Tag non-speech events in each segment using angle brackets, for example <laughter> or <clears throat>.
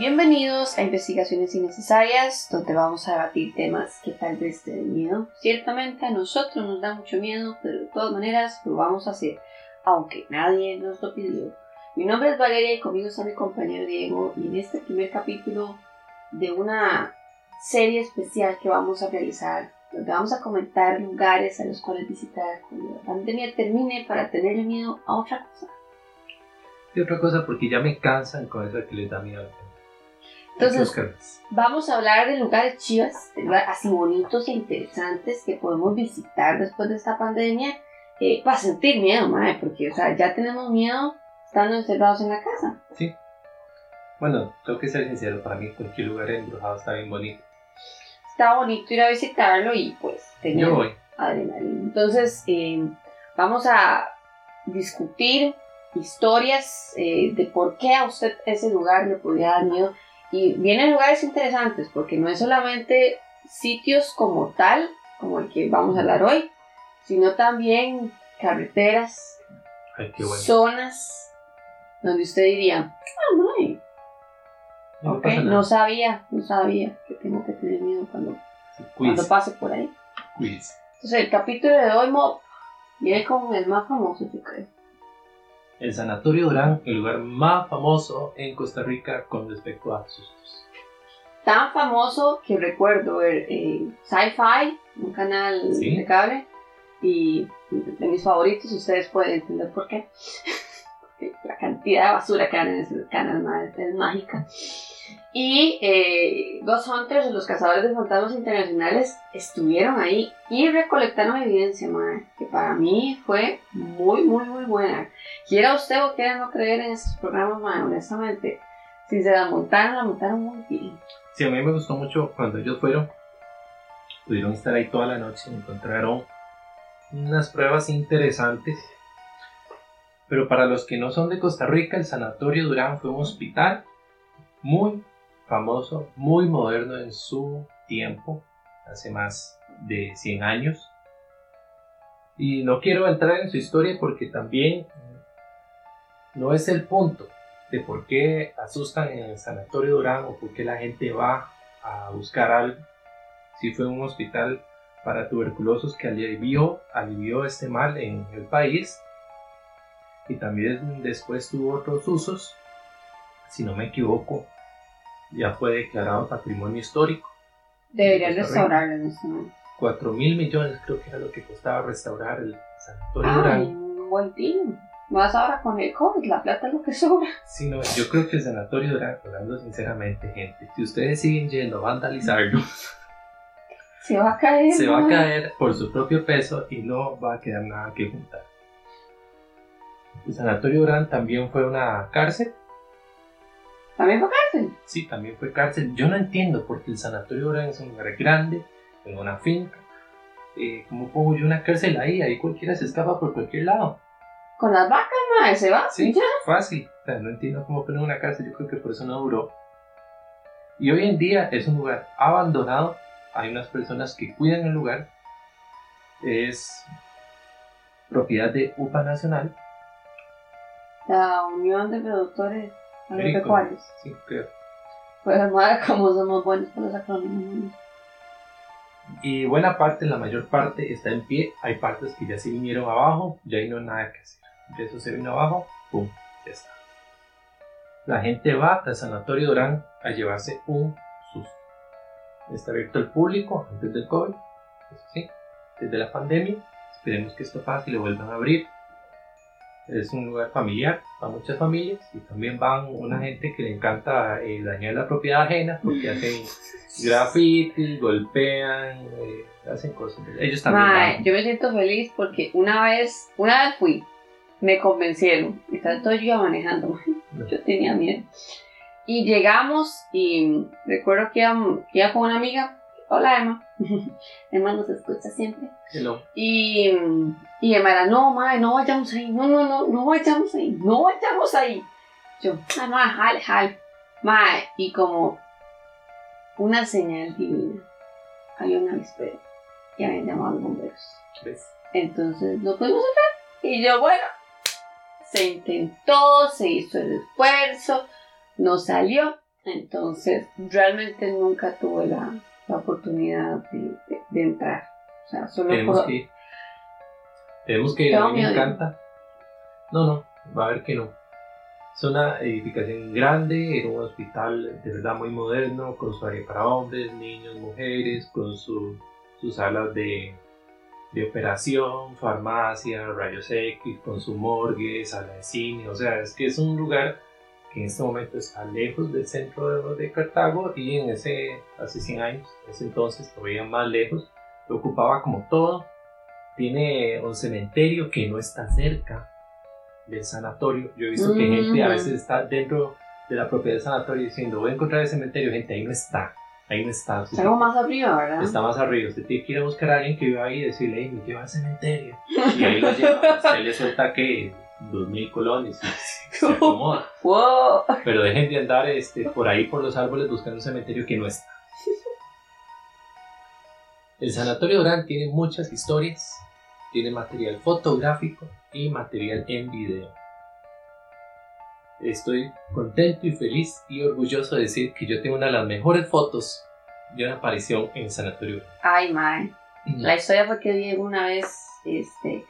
Bienvenidos a Investigaciones Innecesarias, donde vamos a debatir temas que tal vez te den miedo. Ciertamente a nosotros nos da mucho miedo, pero de todas maneras lo vamos a hacer, aunque nadie nos lo pidió. Mi nombre es Valeria y conmigo está mi compañero Diego y en este primer capítulo de una serie especial que vamos a realizar, donde vamos a comentar lugares a los cuales visitar cuando la pandemia termine para tenerle miedo a otra cosa. Y otra cosa, porque ya me cansan con eso que les da miedo. Entonces, vamos a hablar de lugares chivas, de lugares así bonitos e interesantes que podemos visitar después de esta pandemia eh, para sentir miedo, madre, porque o sea, ya tenemos miedo estando encerrados en la casa. Sí. Bueno, tengo que ser sincero, para mí cualquier lugar embrujado está bien bonito. Está bonito ir a visitarlo y pues tener Yo voy. adrenalina. Entonces, eh, vamos a discutir historias eh, de por qué a usted ese lugar le podría dar miedo. Y vienen lugares interesantes, porque no es solamente sitios como tal, como el que vamos a hablar hoy, sino también carreteras, Ay, qué bueno. zonas donde usted diría, ah, no, No no sabía, no sabía que tengo que tener miedo cuando, cuando pase por ahí. Entonces, el capítulo de hoy viene con el más famoso, yo creo. El Sanatorio Durán, el lugar más famoso en Costa Rica con respecto a sustos. Tan famoso que recuerdo ver eh, Sci-Fi, un canal Sí. de cable, y de mis favoritos, ustedes pueden entender por qué. <laughs> Porque la cantidad de basura que hay en ese canal es mágica. Y eh, Ghost Hunters, los cazadores de fantasmas internacionales, estuvieron ahí y recolectaron evidencia, madre, que para mí fue muy, muy, muy buena. Quiera usted o quiera no creer en estos programas, madre, honestamente, si se la montaron, la montaron muy bien. Sí, a mí me gustó mucho cuando ellos fueron. Pudieron estar ahí toda la noche y encontraron unas pruebas interesantes. Pero para los que no son de Costa Rica, el Sanatorio Durán fue un hospital muy famoso, muy moderno en su tiempo, hace más de 100 años. Y no quiero entrar en su historia porque también no es el punto de por qué asustan en el Sanatorio Durán o por qué la gente va a buscar algo. Si fue un hospital para tuberculosos que alivió, alivió este mal en el país y también después tuvo otros usos. Si no me equivoco, ya fue declarado patrimonio histórico. Deberían restaurarlo en este momento. 4 mil millones creo que era lo que costaba restaurar el Sanatorio Ay, Durán. un buen team. Más ahora con el COVID, la plata es lo que sobra. Sí, no, yo creo que el Sanatorio Durán, hablando sinceramente, gente, si ustedes siguen yendo a vandalizarlo, <laughs> Se va a caer. se va a caer por su propio peso y no va a quedar nada que juntar. El Sanatorio Durán también fue una cárcel. También fue cárcel. Sí, también fue cárcel. Yo no entiendo porque el Sanatorio Durán es un lugar grande, en una finca. Eh, ¿Cómo pongo yo una cárcel ahí? Ahí cualquiera se escapa por cualquier lado. Con las vacas, madre, se va. Sí, Ya. fácil. O sea, no entiendo cómo poner una cárcel. Yo creo que por eso no duró. Y hoy en día es un lugar abandonado. Hay unas personas que cuidan el lugar. Es propiedad de UPA Nacional. La Unión de Productores Agropecuarios. Sí, creo. Pues, madre, <laughs> como somos buenos con los acrónimos. Y buena parte, la mayor parte está en pie. Hay partes que ya se vinieron abajo. Ya no hay nada que hacer. Ya eso se vino abajo. ¡Pum! Ya está. La gente va al Sanatorio Durán a llevarse un susto. Está abierto al público antes del COVID. Eso sí, desde la pandemia. Esperemos que esto pase y lo vuelvan a abrir. Es un lugar familiar para muchas familias y también van una gente que le encanta eh, dañar la propiedad ajena porque hacen grafitis, golpean, eh, hacen cosas. Ellos también van. yo me siento feliz porque una vez, una vez fui, me convencieron, y tanto yo iba manejando, <laughs> yo tenía miedo. Y llegamos y recuerdo que iba, que iba con una amiga, hola Emma, <laughs> Emma nos escucha siempre. Hello. Y, y Emma era, no, madre, no vayamos ahí, no, no, no, no vayamos ahí, no vayamos ahí. Yo, ah, madre, jale, jale. Madre, y como una señal divina, había un avispero y habían llamado a los bomberos. ¿Ves? Entonces no pudimos entrar. Y yo, bueno, se intentó, se hizo el esfuerzo, no salió. Entonces, realmente nunca tuve la, la oportunidad de, de- de entrar. O sea, solo Tenemos que ir. Tenemos que ir, a mí me encanta. No, no, va a ver que no. Es una edificación grande, era un hospital de verdad muy moderno, con su área para hombres, niños, mujeres, con su- sus salas de, de operación, farmacia, rayos X, con su morgue, sala de cine. O sea, es que es un lugar que en este momento está lejos del centro de, de Cartago y en ese, hace 100 años, ese entonces todavía más lejos, lo ocupaba como todo. Tiene un cementerio que no está cerca del sanatorio. Yo he visto que gente a Mm. veces está dentro de la propiedad del sanatorio diciendo voy a encontrar el cementerio, gente, ahí no está, ahí no está. Está como más arriba, ¿verdad? Está más arriba, usted tiene que ir a buscar a alguien que viva ahí y decirle, hey, me lleva al cementerio. <laughs> Y ahí lo lleva, usted le suelta que dos mil colones <laughs> se <laughs> acomoda. ¡Wow! Pero dejen de andar este, por ahí por los árboles buscando un cementerio que no está. El Sanatorio Durán tiene muchas historias, tiene material fotográfico y material en video. Estoy contento y feliz y orgulloso de decir que yo tengo una de las mejores fotos de una aparición en el Sanatorio. Ay, mae. La historia fue que Diego una vez, este,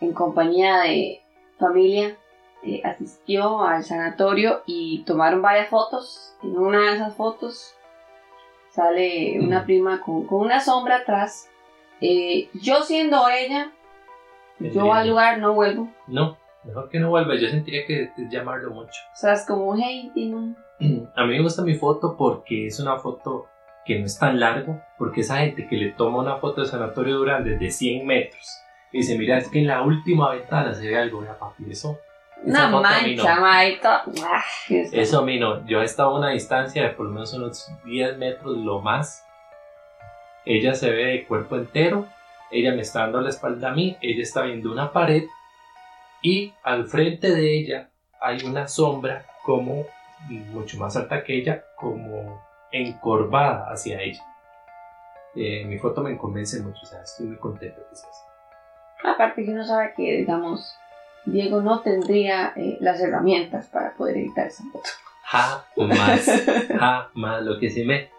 en compañía de familia, eh, asistió al sanatorio y tomaron varias fotos. En una de esas fotos sale una prima con, con una sombra atrás. Eh, yo siendo ella, yo al lugar no vuelvo. No, mejor que no vuelva, yo sentiría que llamarlo mucho. O sea, es como, hey, Demon. <clears throat> A mí me gusta mi foto porque es una foto que no es tan largo, porque esa gente que le toma una foto de Sanatorio Durán desde 100 metros y dice, mira, es que en la última ventana se ve algo, mira papi, eso, esa no. mancha, mae. to- Ah, es- Eso a mí no, yo he estado a una distancia de por lo menos unos 10 metros lo más. Ella se ve de cuerpo entero, ella me está dando la espalda a mí, ella está viendo una pared y al frente de ella hay una sombra como mucho más alta que ella, como encorvada hacia ella. Eh, mi foto me convence mucho, o sea, estoy muy contento que sea así. Aparte que uno sabe que, digamos, Diego no tendría eh, las herramientas para poder editar esa foto. Jamás, <laughs> jamás. Lo que sí me,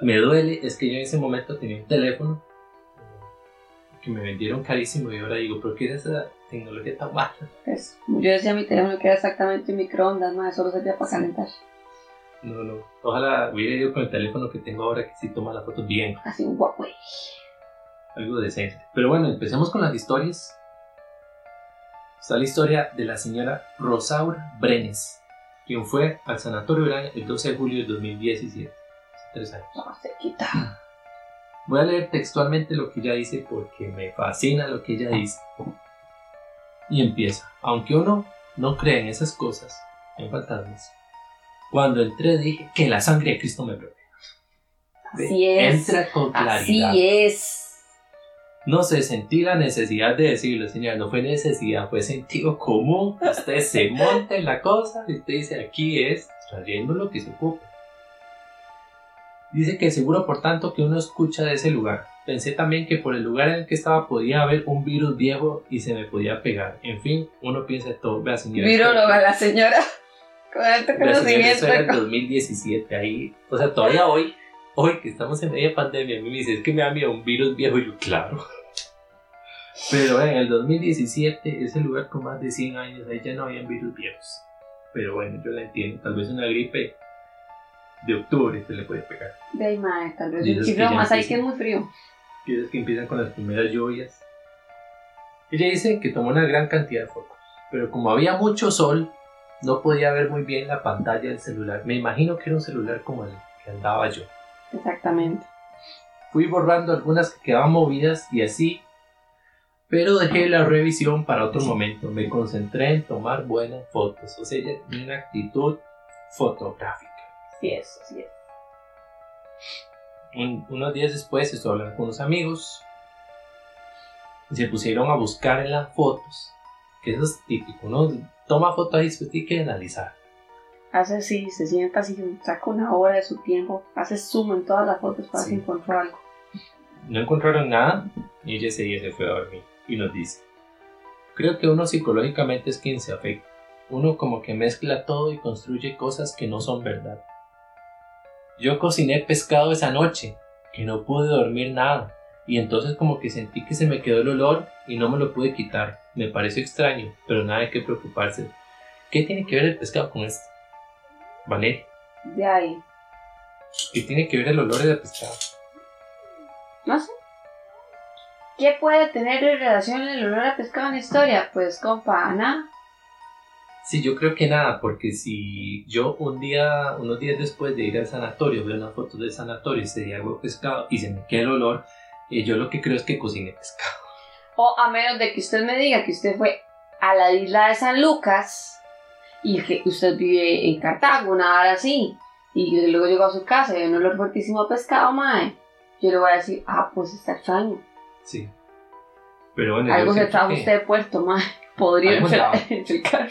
me duele es que yo en ese momento tenía un teléfono que me vendieron carísimo y ahora digo, ¿pero qué es esa tecnología tan mala? Pues, yo decía mi teléfono que era exactamente un microondas, no, solo servía para calentar. No, no. Ojalá hubiera ido con el teléfono que tengo ahora que sí toma las fotos bien, Así un Huawei. algo decente. Pero bueno, empecemos con las historias. Está la historia de la señora Rosaura Brenes, quien fue al Sanatorio el 12 de julio de 2017, hace tres años. No, se quita. Voy a leer textualmente lo que ella dice porque me fascina lo que ella dice. Y empieza. Aunque uno no cree en esas cosas, en fantasmas, cuando entré dije que la sangre de Cristo me protege. Así es. Entra con claridad. Así es. No sé, sentí la necesidad de decirlo, señora. No fue necesidad, fue sentido común. Usted <laughs> se monta en la cosa y usted dice aquí es trayendo lo que se ocupa. Dice que seguro por tanto que uno escucha de ese lugar. Pensé también que por el lugar en el que estaba podía haber un virus viejo y se me podía pegar. En fin, uno piensa de todo. Vea, señora. Viróloga la señora. Con alto señora, eso era el conocimiento. 2017. Ahí, o sea, todavía hoy, hoy que estamos en media pandemia, a mí me dice, es que me da miedo un virus viejo. Y yo, claro. Pero en el 2017, ese lugar con más de 100 años, ahí ya no habían virus viejos. Pero bueno, yo la entiendo. Tal vez una gripe de octubre se le puede pegar. De ahí, mae, tal vez un chiflón más ahí que es muy frío. es que empiezan con las primeras lluvias. Ella dice que tomó una gran cantidad de fotos, pero como había mucho sol, no podía ver muy bien la pantalla del celular. Me imagino que era un celular como el que andaba yo. Exactamente. Fui borrando algunas que quedaban movidas y así, pero dejé la revisión para otro momento. Me concentré en tomar buenas fotos. O sea, una actitud fotográfica. Sí es, así es. Un- unos días después estuve hablando con unos amigos y se pusieron a buscar en las fotos, que eso es típico, uno toma fotos y después tiene que analizar. Hace así, se sienta así, saca una hora de su tiempo, hace zoom en todas las fotos para Sí. encontró algo. No encontraron nada y ella ese día se fue a dormir y nos dice, creo que uno psicológicamente es quien se afecta, uno como que mezcla todo y construye cosas que no son verdad. Yo cociné pescado esa noche, que no pude dormir nada, y entonces como que sentí que se me quedó el olor y no me lo pude quitar. Me pareció extraño, pero nada de qué preocuparse. ¿Qué tiene que ver el pescado con esto? Valeria, De ahí. ¿qué tiene que ver el olor del pescado? No sé. ¿Qué puede tener en relación el olor a pescado en la historia? Pues, compa, nada. Sí, yo creo que nada, porque si yo un día, unos días después de ir al sanatorio, veo una foto del sanatorio, ese día hago pescado y se me queda el olor, eh, yo lo que creo es que cociné pescado. O a menos de que usted me diga que usted fue a la isla de San Lucas y que usted vive en Cartago, una hora así, y luego llegó a su casa y hay un olor fuertísimo a pescado, mae. Yo le voy a decir, ah, pues está extraño. Sí. Pero bueno, Algo siento trajo que- usted de puerto, mae. Podría <laughs> carro.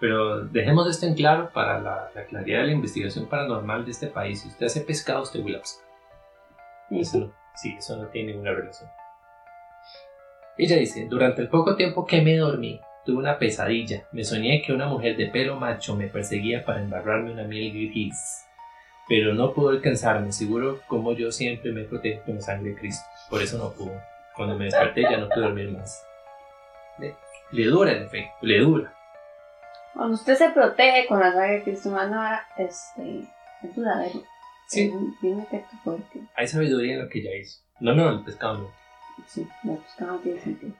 Pero dejemos esto en claro para la, la claridad de la investigación paranormal de este país. Si usted hace pescado, usted huele a pescado. Eso no, sí, eso no tiene ninguna relación. Ella dice, durante el poco tiempo que me dormí, tuve una pesadilla. Me soñé que una mujer de pelo macho me perseguía para embarrarme una miel gris. Pero no pudo alcanzarme, seguro como yo siempre me protejo con la sangre de Cristo. Por eso no pudo. Cuando me desperté ya no pude dormir más. Le, le dura en efecto, le dura. Cuando usted se protege con la sangre de Cristo humano, este, es duradero. Sí, Tiene un efecto fuerte. hay sabiduría en lo que ella hizo. No, no, el pescado no. Sí, no, pescado no tiene sentido.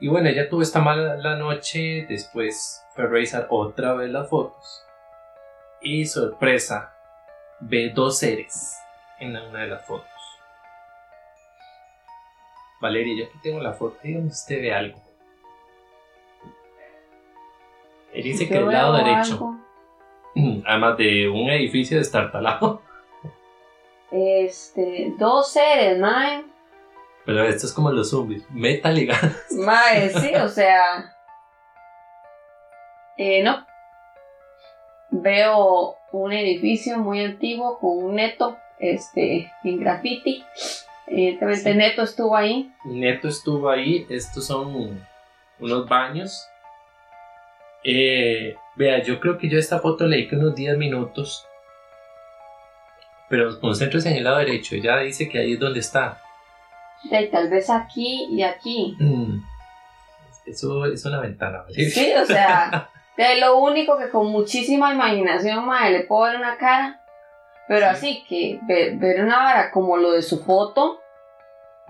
Y bueno, ella tuvo esta mala la noche, después fue a revisar otra vez las fotos. Y sorpresa, ve dos seres en una de las fotos. Valeria, yo aquí tengo la foto, dígame usted ve algo. Él dice que del lado derecho, algo. <clears throat> además de un edificio destartalado. Este, dos seres, mae. Pero esto es como los zombies, meta legal. Mae, sí, o <laughs> sea. Eh, no. Veo un edificio muy antiguo con un neto este, en graffiti. Evidentemente, Sí. Neto estuvo ahí. Neto estuvo ahí. Estos son unos baños. Eh, vea, yo creo que yo esta foto leí que unos 10 minutos. Pero concéntrese en el lado derecho. Ella dice que ahí es donde está. Y tal vez aquí y aquí. Mm, Eso es una ventana, ¿vale? Sí, o sea, <laughs> de lo único que con muchísima imaginación, mae, le puedo ver una cara. Pero Sí. así que ver, ver una vara como lo de su foto,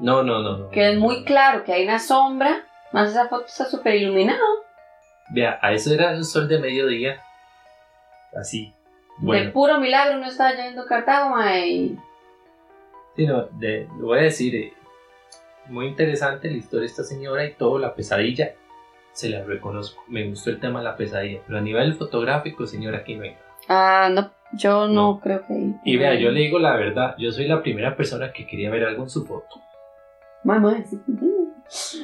No, no, no, no. que es muy claro que hay una sombra, más esa foto está súper iluminada. Vea, a eso era un sol de mediodía. Así. De Bueno, puro milagro no estaba lloviendo Cartago, y- sí, no, de- lo voy a decir. eh, muy interesante la historia de esta señora y todo, la pesadilla. Se la reconozco. Me gustó el tema de la pesadilla. Pero a nivel fotográfico, señora, aquí no hay nada. Ah, no, yo no, No. creo que. Y vea, yo le digo la verdad. Yo soy la primera persona que quería ver algo en su foto. Mae, sí.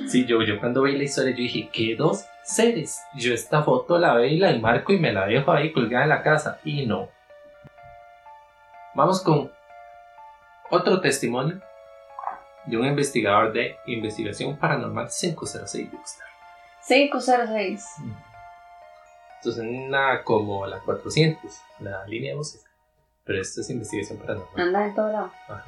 Sí, yo, yo cuando vi la historia, yo dije, ¿qué dos seres? Yo esta foto la veo y la enmarco y me la dejo ahí colgada en la casa. Y no. Vamos con otro testimonio de un investigador de investigación paranormal 506 de Costa Rica. 506. Entonces, una como la 400, la línea de voces. Pero esto es investigación paranormal. Anda en todo lado. Ajá.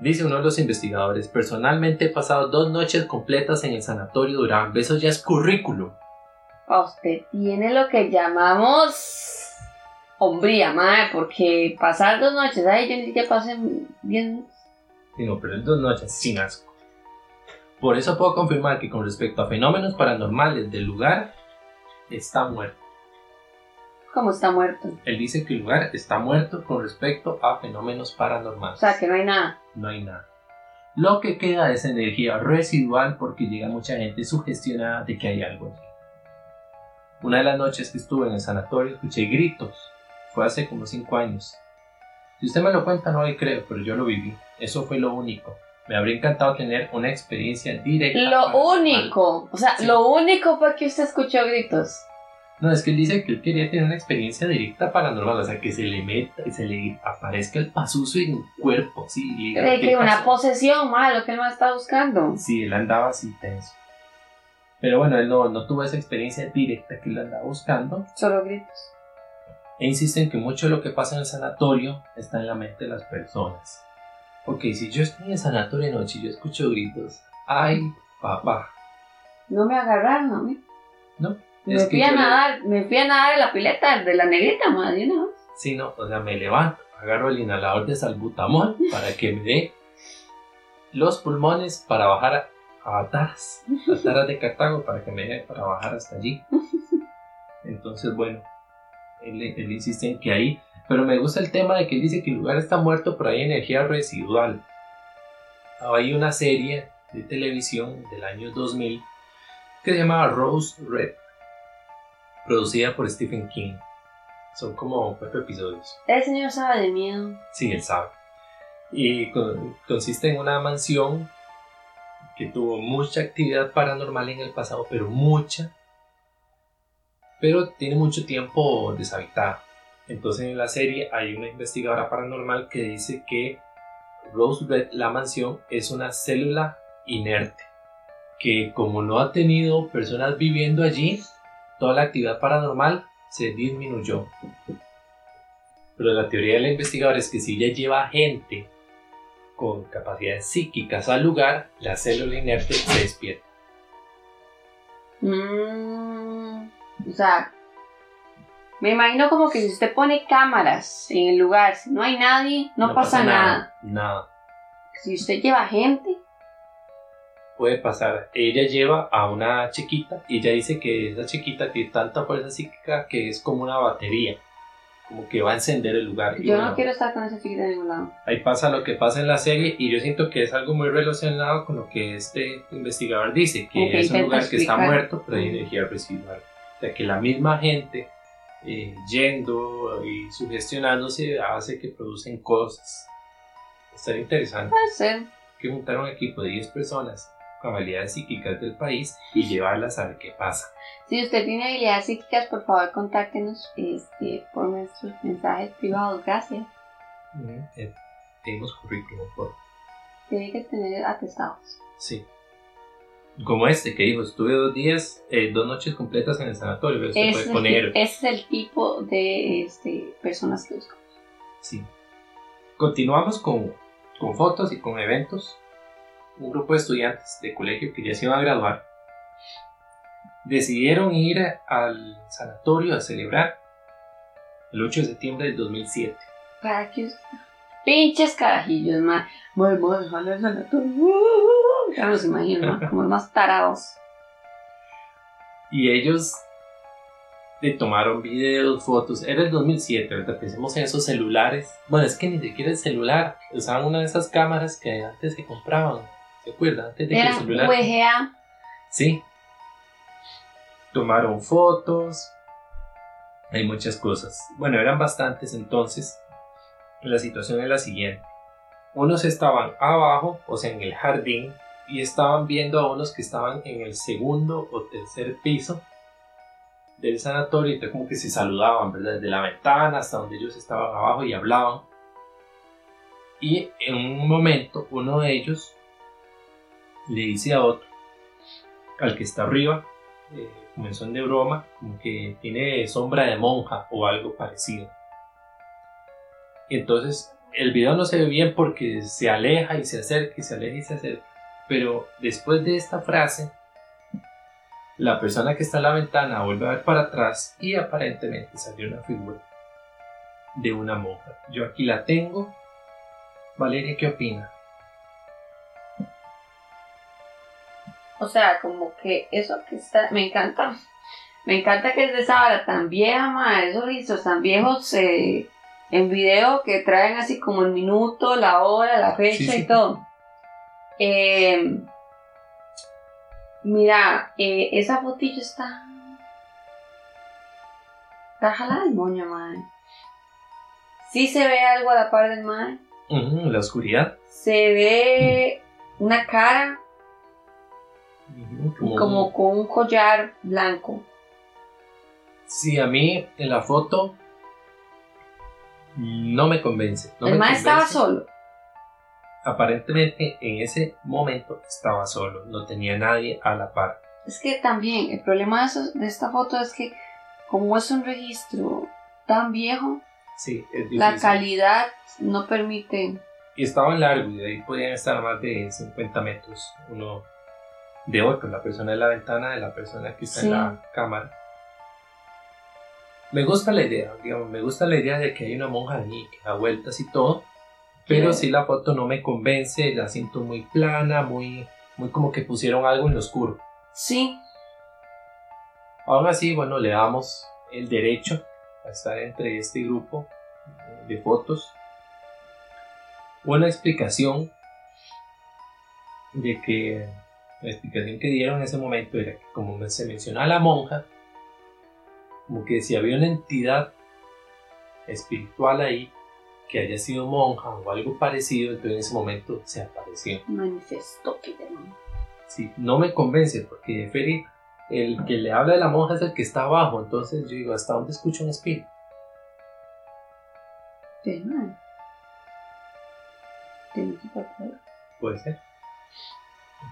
Dice uno de los investigadores, personalmente he pasado dos noches completas en el sanatorio Durán. Eso ya es currículum. Usted tiene lo que llamamos hombría, madre, porque pasar dos noches ahí yo ni siquiera pasé bien. Sí, no, pero es dos noches sin asco. Por eso puedo confirmar que con respecto a fenómenos paranormales del lugar, está muerto. Como está muerto. Él dice que el lugar está muerto con respecto a fenómenos O paranormales. sea, que no hay nada. no hay nada. Lo que queda es energía residual porque llega mucha gente sugestionada de que hay algo. Una de las noches que estuve en el sanatorio escuché gritos. Fue hace como 5 años. Si usted me lo cuenta no le creo, pero yo lo viví. Eso fue lo único. Me habría encantado tener una experiencia directa. Lo único, o sea, Sí. lo único fue que usted escuchó gritos. No, es que él dice que él quería tener una experiencia directa paranormal, o sea, que se le meta, se le aparezca el pasuso en el cuerpo, sí. y diga, Cree "¿Qué que una pasó?". posesión, madre, lo que él más está buscando. Sí, él andaba así tenso. Pero bueno, él no, no tuvo esa experiencia directa que él andaba buscando. Solo gritos. e insiste en que mucho de lo que pasa en el sanatorio está en la mente de las personas. Ok, si yo estoy en el sanatorio de noche y yo escucho gritos, ay, papá. No me agarraron a mí. No. Me fui, a le- nadar, me fui a nadar en la pileta de la negrita, madre, ¿no? Sí, no, o sea, me levanto, agarro el inhalador de salbutamol para que me dé los pulmones para bajar a, a Taras, a Taras de Cartago, para que me dé para bajar hasta allí. Entonces, bueno, él, él insiste en que ahí, pero me gusta el tema de que él dice que el lugar está muerto, pero hay energía residual. Hay una serie de televisión del año 2000 que se llama Rose Red, producida por Stephen King. Son como cuatro episodios. El señor sabe de miedo. Sí, él sabe. Y con- consiste en una mansión que tuvo mucha actividad paranormal en el pasado, pero mucha. Pero tiene mucho tiempo deshabitada. Entonces en la serie hay una investigadora paranormal que dice que Rose Red, la mansión, es una célula inerte. Que como no ha tenido personas viviendo allí, toda la actividad paranormal se disminuyó. Pero la teoría de la investigadora es que si ella lleva gente con capacidades psíquicas al lugar, la célula inerte se despierta. Mm, o sea, me imagino como que si usted pone cámaras en el lugar, si no hay nadie, no, pasa, nada. Nada. Si usted lleva gente, Puede pasar. Ella lleva a una chiquita y ella dice que esa chiquita tiene tanta fuerza psíquica que es como una batería. Como que va a encender el lugar. Yo bueno, no quiero estar con esa chiquita de ningún lado. Ahí pasa lo que pasa en la serie y yo siento que es algo muy relacionado con lo que este investigador dice, que es un lugar que está muerto, pero hay energía residual. O sea, que la misma gente eh, yendo y sugestionándose hace que producen cosas. Estaría interesante Puede ser. que juntar un equipo de 10 personas con habilidades psíquicas del país y llevarlas a ver qué pasa. Si usted tiene habilidades psíquicas, por favor, contáctenos este, por nuestros mensajes privados. Gracias. Eh, tenemos currículum, por Tiene que tener atestados. Sí. Como este que dijo, estuve dos días, eh, dos noches completas en el sanatorio, pero usted puede es, el, poner, ti- ese es el tipo de este, personas que buscamos. sí. Continuamos con, con fotos y con eventos. Un grupo de estudiantes de colegio que ya se iban a graduar decidieron ir al sanatorio a celebrar el 8 de septiembre del 2007. Para que usted... Pinches carajillos, man. Muy, ojalá el sanatorio. Uh, Ya los imagino, ¿no? Como los más tarados. Y ellos le tomaron videos, fotos. Era el 2007, ¿verdad? Pensemos en esos celulares. Bueno, es que ni siquiera el celular. Usaban una de esas cámaras que antes se compraban. ¿Se acuerdan? Antes de que el celular. VGA. Sí. Tomaron fotos. Hay muchas cosas. Bueno, eran bastantes entonces. La situación es la siguiente. Unos estaban abajo, o sea, en el jardín, y estaban viendo a unos que estaban en el segundo o tercer piso del sanatorio, entonces como que se saludaban, ¿verdad? Desde la ventana hasta donde ellos estaban abajo y hablaban. Y en un momento uno de ellos le dice a otro, al que está arriba, eh, como en de broma, como que tiene sombra de monja o algo parecido. Entonces el video no se ve bien porque se aleja y se acerca y se aleja y se acerca. Pero después de esta frase, la persona que está en la ventana vuelve a ver para atrás y aparentemente salió una figura de una monja. Yo aquí la tengo. Valeria, ¿qué opina? O sea, como que eso que está. Me encanta. Me encanta que es de esa hora tan vieja, ma. Esos listos tan viejos eh, en video que traen así como el minuto, la hora, la fecha Sí, sí. y todo. Eh, mira, eh, esa fotillo está. Está jalada el moño, madre. Sí se ve algo a la par del madre. Ujú, la oscuridad. Se ve una cara Como con un collar blanco. Sí, a mí en la foto no me convence. no el estaba solo. Aparentemente en ese momento estaba solo, no tenía nadie a la par. Es que también el problema de, eso- de esta foto es que como es un registro tan viejo, Sí, la calidad no permite. Y estaban largos y de ahí podían estar a más de 50 metros uno de otro, la persona en la ventana de la persona que está Sí. en la cámara. Me gusta la idea, digamos, me gusta la idea de que hay una monja ahí que da vueltas y todo, pero Sí. si la foto no me convence, la siento muy plana, muy, muy como que pusieron algo en lo oscuro. Sí, Aún así, bueno, le damos el derecho a estar entre este grupo eh, de fotos. Una explicación de que la explicación que dieron en ese momento era que como se menciona a la monja, como que si había una entidad espiritual ahí que haya sido monja o algo parecido, entonces en ese momento se apareció. manifestó que llaman. Sí, no me convence porque Feri, el que le habla de la monja es el que está abajo, entonces yo digo, ¿hasta dónde escucho un espíritu? Pasar. Puede ser.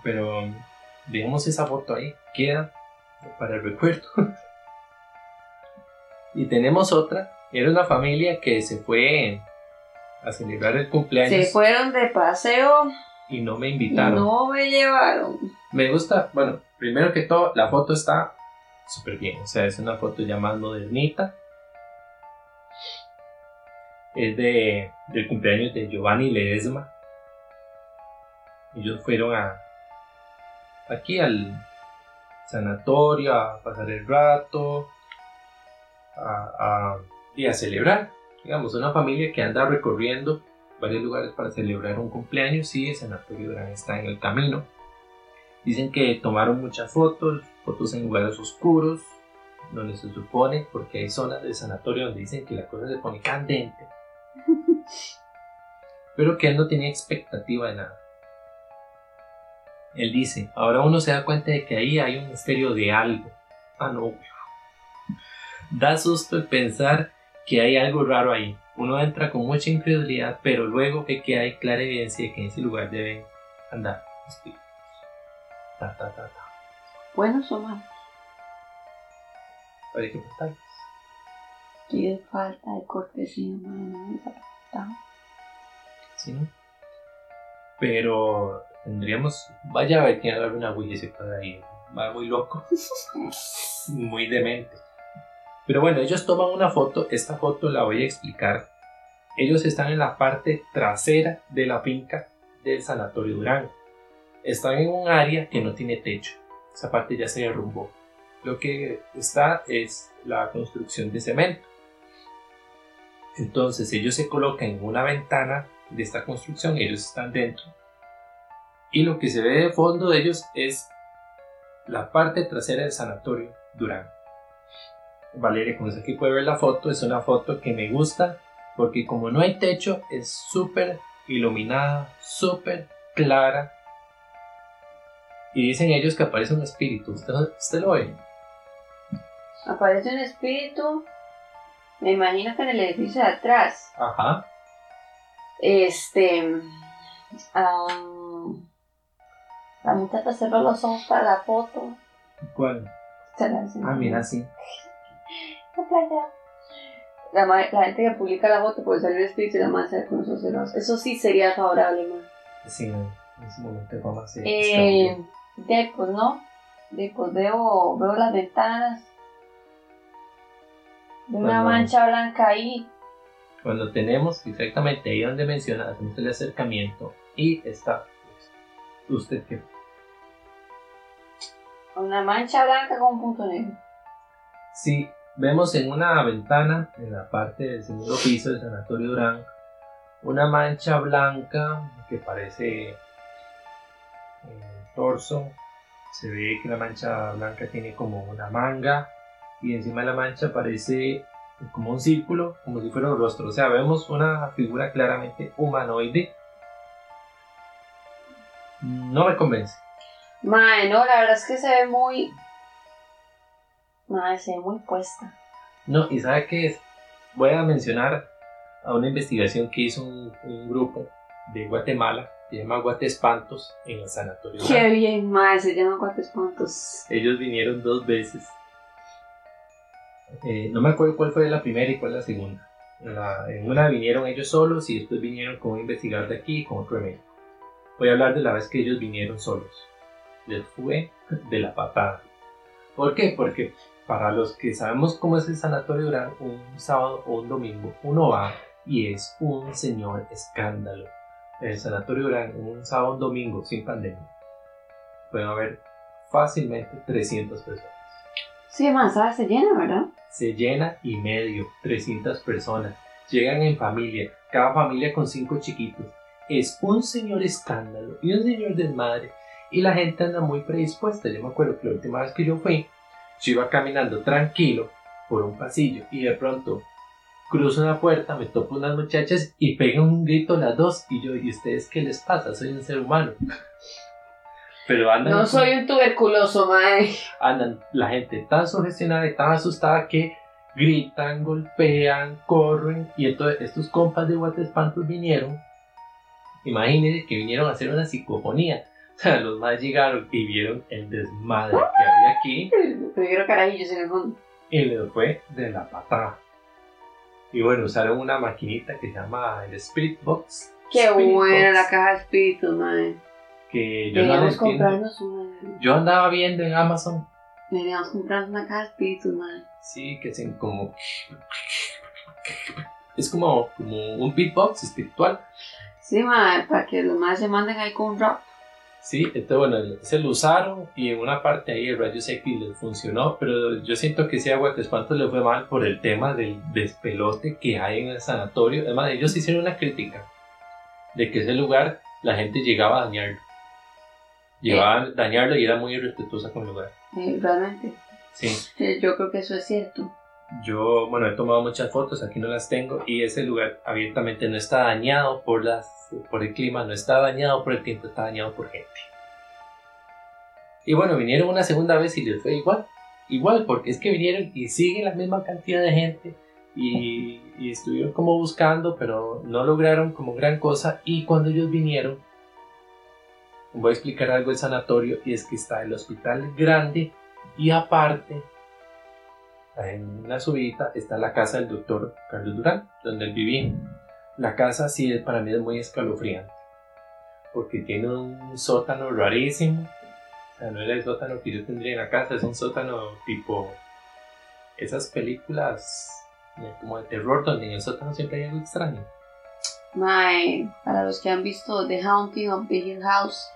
Pero dejemos esa foto ahí, queda para el recuerdo. <laughs> y tenemos otra, era una familia que se fue a celebrar el cumpleaños Se fueron de paseo y no me invitaron. no me llevaron. Me gusta, bueno, primero que todo, la foto está súper bien. O sea, es una foto ya más modernita. Es de, del cumpleaños de Giovanni Ledesma. Ellos fueron a aquí al sanatorio a pasar el rato, a, a- y a celebrar. Digamos, una familia que anda recorriendo varios lugares para celebrar un cumpleaños. Sí, el sanatorio Durán está en el camino. Dicen que tomaron muchas fotos, fotos en lugares oscuros, donde se supone, porque hay zonas del sanatorio donde dicen que la cosa se pone candente. <laughs> Pero que él no tenía expectativa de nada. Él dice, ahora uno se da cuenta de que ahí hay un misterio de algo. Ah, no. Da susto el pensar que hay algo raro ahí. Uno entra con mucha incredulidad, pero luego ve que hay clara evidencia de que en ese lugar deben andar espíritus. Ta, ta, ta, ta. Buenos o malos. Que preguntarles. Qué falta de cortesía, puta. ¿sí? no? Pero tendríamos. Vaya a ver quién agarra una Wii se queda ahí. Va muy loco. <laughs> muy demente. Pero bueno, ellos toman una foto. Esta foto la voy a explicar. Ellos están en la parte trasera de la finca del Sanatorio Durán. Están en un área que no tiene techo. Esa parte ya se derrumbó. Lo que está es la construcción de cemento. Entonces ellos se colocan en una ventana de esta construcción, ellos están dentro. Y lo que se ve de fondo de ellos es la parte trasera del sanatorio Durán. Valeria, como aquí puede ver la foto, es una foto que me gusta porque como no hay techo, es súper iluminada, súper clara. Y dicen ellos que aparece un espíritu. ¿Usted, usted lo ve? Aparece un espíritu. Me imagino que en el edificio de atrás. Ajá. Este. am, la muchacha cerró los ojos para la foto. ¿Cuál? Se la enseñó. Ah, mira, sí. <laughs> La, ma- la gente que publica la foto puede salir el espíritu y la madre con los ojos cerrados. Eso sí sería favorable, man. Sí, en ese momento a hacer. Eh, de, pues no. De, pues veo, veo las ventanas. Veo una mancha blanca ahí. Cuando tenemos exactamente ahí donde menciona, hacemos el acercamiento y está. pues, usted que Una mancha blanca con un punto negro. Si vemos en una ventana en la parte del segundo piso del Sanatorio Durán una mancha blanca que parece eh, torso. Se ve que la mancha blanca tiene como una manga y encima de la mancha parece como un círculo, como si fuera un rostro. O sea, vemos una figura claramente humanoide. No me convence. Mae, no, la verdad es que se ve muy. Mae, se ve muy puesta. No, y ¿sabe qué es? Voy a mencionar a una investigación que hizo un, un grupo de Guatemala, se llama Guate Espantos, en el sanatorio. Qué bien, mae, se llama cuatro espantos. Ellos vinieron dos veces. eh, no me acuerdo cuál fue la primera y cuál la segunda. La- en una vinieron ellos solos y después vinieron con un investigador de aquí y con otro de México. Voy a hablar de la vez que ellos vinieron solos. Les fue de la patada. ¿Por qué? Porque para los que sabemos cómo es el Sanatorio Durán, un sábado o un domingo, uno va y es un señor escándalo. En el Sanatorio Durán, un sábado o un domingo, sin pandemia, pueden haber fácilmente 300 personas. Sí, más. Se llena, ¿verdad? Se llena y medio, 300 personas. Llegan en familia, cada familia con cinco chiquitos. Es un señor escándalo y un señor desmadre. Y la gente anda muy predispuesta. Yo me acuerdo que la última vez que yo fui, yo iba caminando tranquilo por un pasillo y de pronto cruzo una puerta, me topo unas muchachas y pegan un grito las dos. Y yo, ¿y ustedes qué les pasa? Soy un ser humano. <laughs> Pero andan No soy un tuberculoso, mae. andan la gente tan sugestionada y tan asustada que gritan, golpean, corren y entonces estos compas de Guatespantos vinieron imagínense que vinieron a hacer una psicofonía <laughs> los más llegaron y vieron el desmadre que había aquí Tuvieron carajillos en el fondo. y les fue de la patada y bueno, usaron una maquinita que se llama el Spirit Box Qué Spirit buena Box, la caja de espíritus, mae. que yo no comprarnos una. yo andaba viendo en Amazon Deberíamos comprarnos una caja de espíritus, mae. Sí, que hacen como. Es como, como un beatbox espiritual. Sí, mae, para que los más se manden ahí con un rap. Sí, entonces bueno, se lo usaron y en una parte ahí el rayo X les funcionó, pero yo siento que ese agua de espanto le fue mal por el tema del despelote que hay en el sanatorio. Además, ellos hicieron una crítica de que ese lugar la gente llegaba a dañarlo. Llegaban a dañarlo y era muy irrespetuosa con el lugar. Eh, realmente. Sí. Sí, Yo creo que eso es cierto. Yo, bueno, he tomado muchas fotos, aquí no las tengo, y ese lugar abiertamente no está dañado por, las, por el clima, no está dañado por el tiempo, está dañado por gente. Y bueno, vinieron una segunda vez y les fue igual, igual, porque es que vinieron y sigue la misma cantidad de gente y, y estuvieron como buscando, pero no lograron como gran cosa, y cuando ellos vinieron, voy a explicar algo del sanatorio, y es que está el hospital grande, y aparte en una subida está la casa del doctor Carlos Durán, donde él vivía. La casa sí es- para mí es muy escalofriante, porque tiene un sótano rarísimo. O sea, no era el sótano que yo tendría en la casa, es un sótano tipo esas películas como de terror, donde en el sótano siempre hay algo extraño. Mae, para los que han visto The Haunting of the Hill House,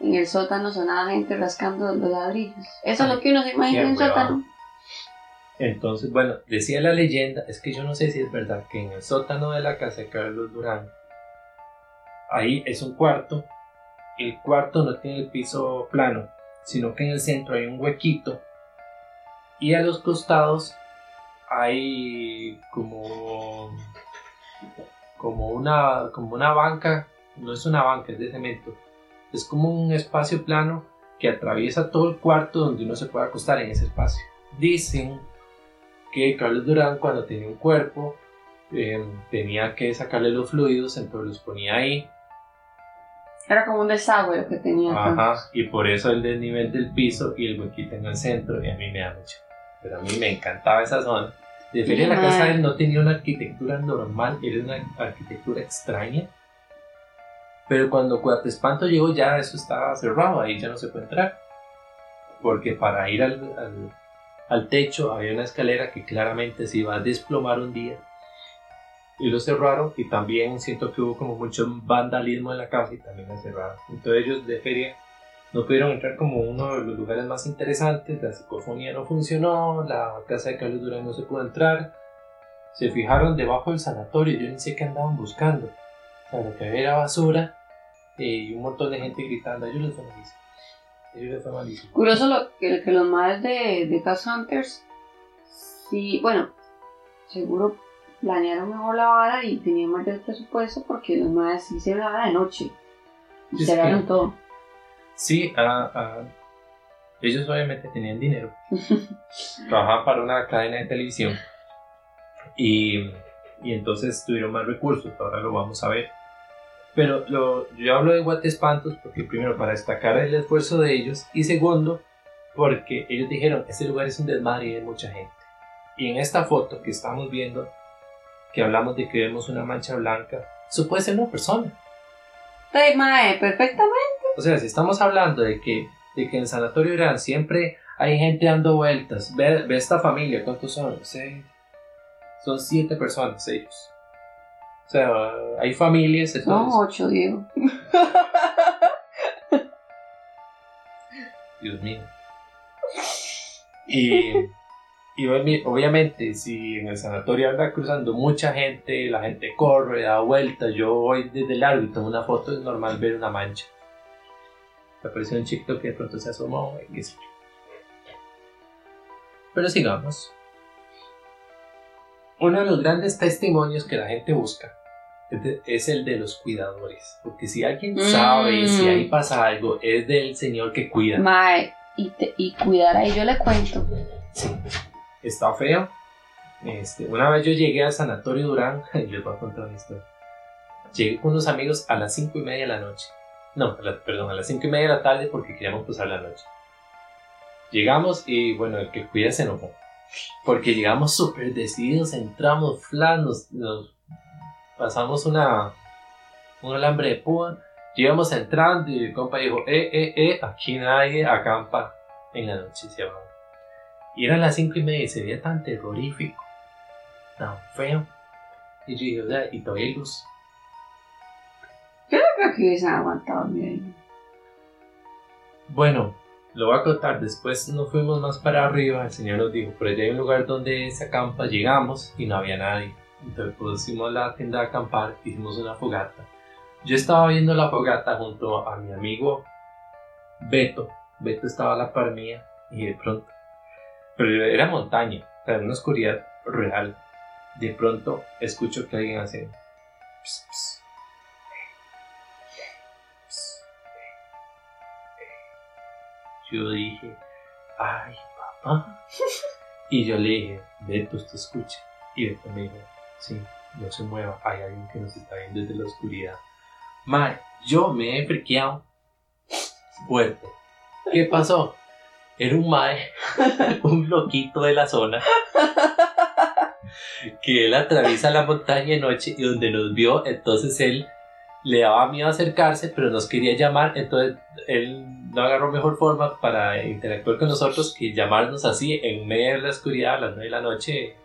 en el sótano sonaba gente rascando los ladrillos. Eso es lo que uno se imagina en hueva. sótano. Entonces, bueno, decía la leyenda, es que yo no sé si es verdad, que en el sótano de la casa de Carlos Durán, ahí es un cuarto, el cuarto no tiene el piso plano, sino que en el centro hay un huequito y a los costados hay como como una como una banca, no es una banca, es de cemento. Es como un espacio plano que atraviesa todo el cuarto donde uno se puede acostar en ese espacio. Dicen que Carlos Durán cuando tenía un cuerpo eh, tenía que sacarle los fluidos, entonces los ponía ahí. Era como un desagüe lo que tenía. Ajá, y por eso el desnivel del piso y el huequito en el centro, y a mí me da mucho. Pero a mí me encantaba esa zona. De feria la casa de él no tenía una arquitectura normal, era una arquitectura extraña. Pero cuando Cuatro Espanto llegó ya eso estaba cerrado, ahí ya no se puede entrar. Porque para ir al, al, al techo había una escalera que claramente se iba a desplomar un día. Y lo cerraron y también siento que hubo como mucho vandalismo en la casa y también la cerraron. Entonces ellos de feria no pudieron entrar como uno de los lugares más interesantes, la psicofonía no funcionó, la casa de Carlos Durán no se pudo entrar, se fijaron debajo del sanatorio, yo ni sé qué andaban buscando, o sea, lo que había era basura eh, y un montón de gente gritando, ellos fue fue malísimo. Curioso lo que, que los madres de, de Ghost Hunters, sí, bueno, seguro planearon mejor la vara y tenían más del presupuesto porque los madres hicieron la vara de noche y Es cerraron todo. Sí, ah, ah, ellos obviamente tenían dinero, <laughs> trabajaban para una cadena de televisión y, y entonces tuvieron más recursos, ahora lo vamos a ver. Pero lo, yo hablo de Guatespantos porque primero para destacar el esfuerzo de ellos y segundo porque ellos dijeron, este lugar es un desmadre y hay mucha gente. Y en esta foto que estamos viendo, que hablamos de que vemos una mancha blanca, eso puede ser una persona. Sí, mae, perfectamente. O sea, si estamos hablando de que, de que en el Sanatorio Irán siempre hay gente dando vueltas, ve, ve esta familia, ¿cuántos son? Seis. Son siete personas ellos. O sea, hay familias, Son entonces... ocho, Diego. <laughs> Dios mío. Y, y obvi- obviamente, si en el sanatorio anda cruzando mucha gente, la gente corre, da vueltas, yo voy desde largo y tomo una foto, es normal ver una mancha. Apareció un chico que de pronto se asomó, y. Pero sigamos. Uno de los grandes testimonios que la gente busca es, de- es el de los cuidadores. Porque si alguien Mm. sabe si ahí pasa algo, es del señor que cuida. Mae, y, te- y cuidar ahí, yo le cuento. Sí, está feo. Este, una vez yo llegué al sanatorio Durán, <laughs> y les voy a contar una historia. Llegué con unos amigos a las 5 y media de la noche. No, a la- perdón, a las 5 y media de la tarde porque queríamos pasar la noche. Llegamos y bueno, el que cuida se enojó. Porque llegamos súper decididos, entramos flanos, nos pasamos una, un alambre de púa. Llegamos entrando y el compa dijo, eh, eh, eh, aquí nadie acampa en la noche, se va. Y eran las cinco y media y se veía tan terrorífico, tan feo. Y yo dije, o sea, y todavía hay luz. Yo no creo que hubiesen aguantado bien. Bueno, lo voy a contar. Después nos fuimos más para arriba. El señor nos dijo, por allá hay un lugar donde se acampa. Llegamos y no había nadie. Entonces pusimos la tienda de acampar, hicimos una fogata. Yo estaba viendo la fogata junto a mi amigo Beto. Beto estaba a la par mía y de pronto, pero era montaña, o sea, una oscuridad real. De pronto escucho que alguien hace. "Ps, ps, ps". Yo dije, ay, papá. <laughs> Y yo le dije, Beto, usted escucha. Y Beto me dijo, sí, no se mueva, hay alguien que nos está viendo desde la oscuridad. Mae, yo me he friqueado fuerte. ¿Qué pasó? Era un mae, <laughs> un loquito de la zona, que él atraviesa la montaña de noche y donde nos vio, entonces él le daba miedo acercarse, pero nos quería llamar, entonces él no agarró mejor forma para interactuar con nosotros que llamarnos así en medio de la oscuridad a las 9 de la noche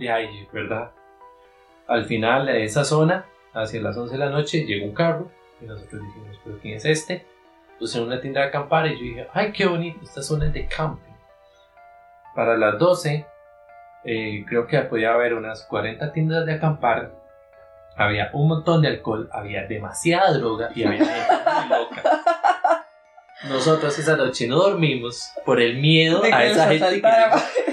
de ahí, ¿verdad? Al final de esa zona, hacia las 11 de la noche, llegó un carro y nosotros dijimos, ¿pero quién es este? Puse en una tienda de acampar y yo dije, ay, qué bonito, esta zona es de camping. Para las 12, eh, creo que podía haber unas 40 tiendas de acampar. Había un montón de alcohol, había demasiada droga y había gente muy loca. <laughs> Nosotros esa noche no dormimos por el miedo a esa gente que.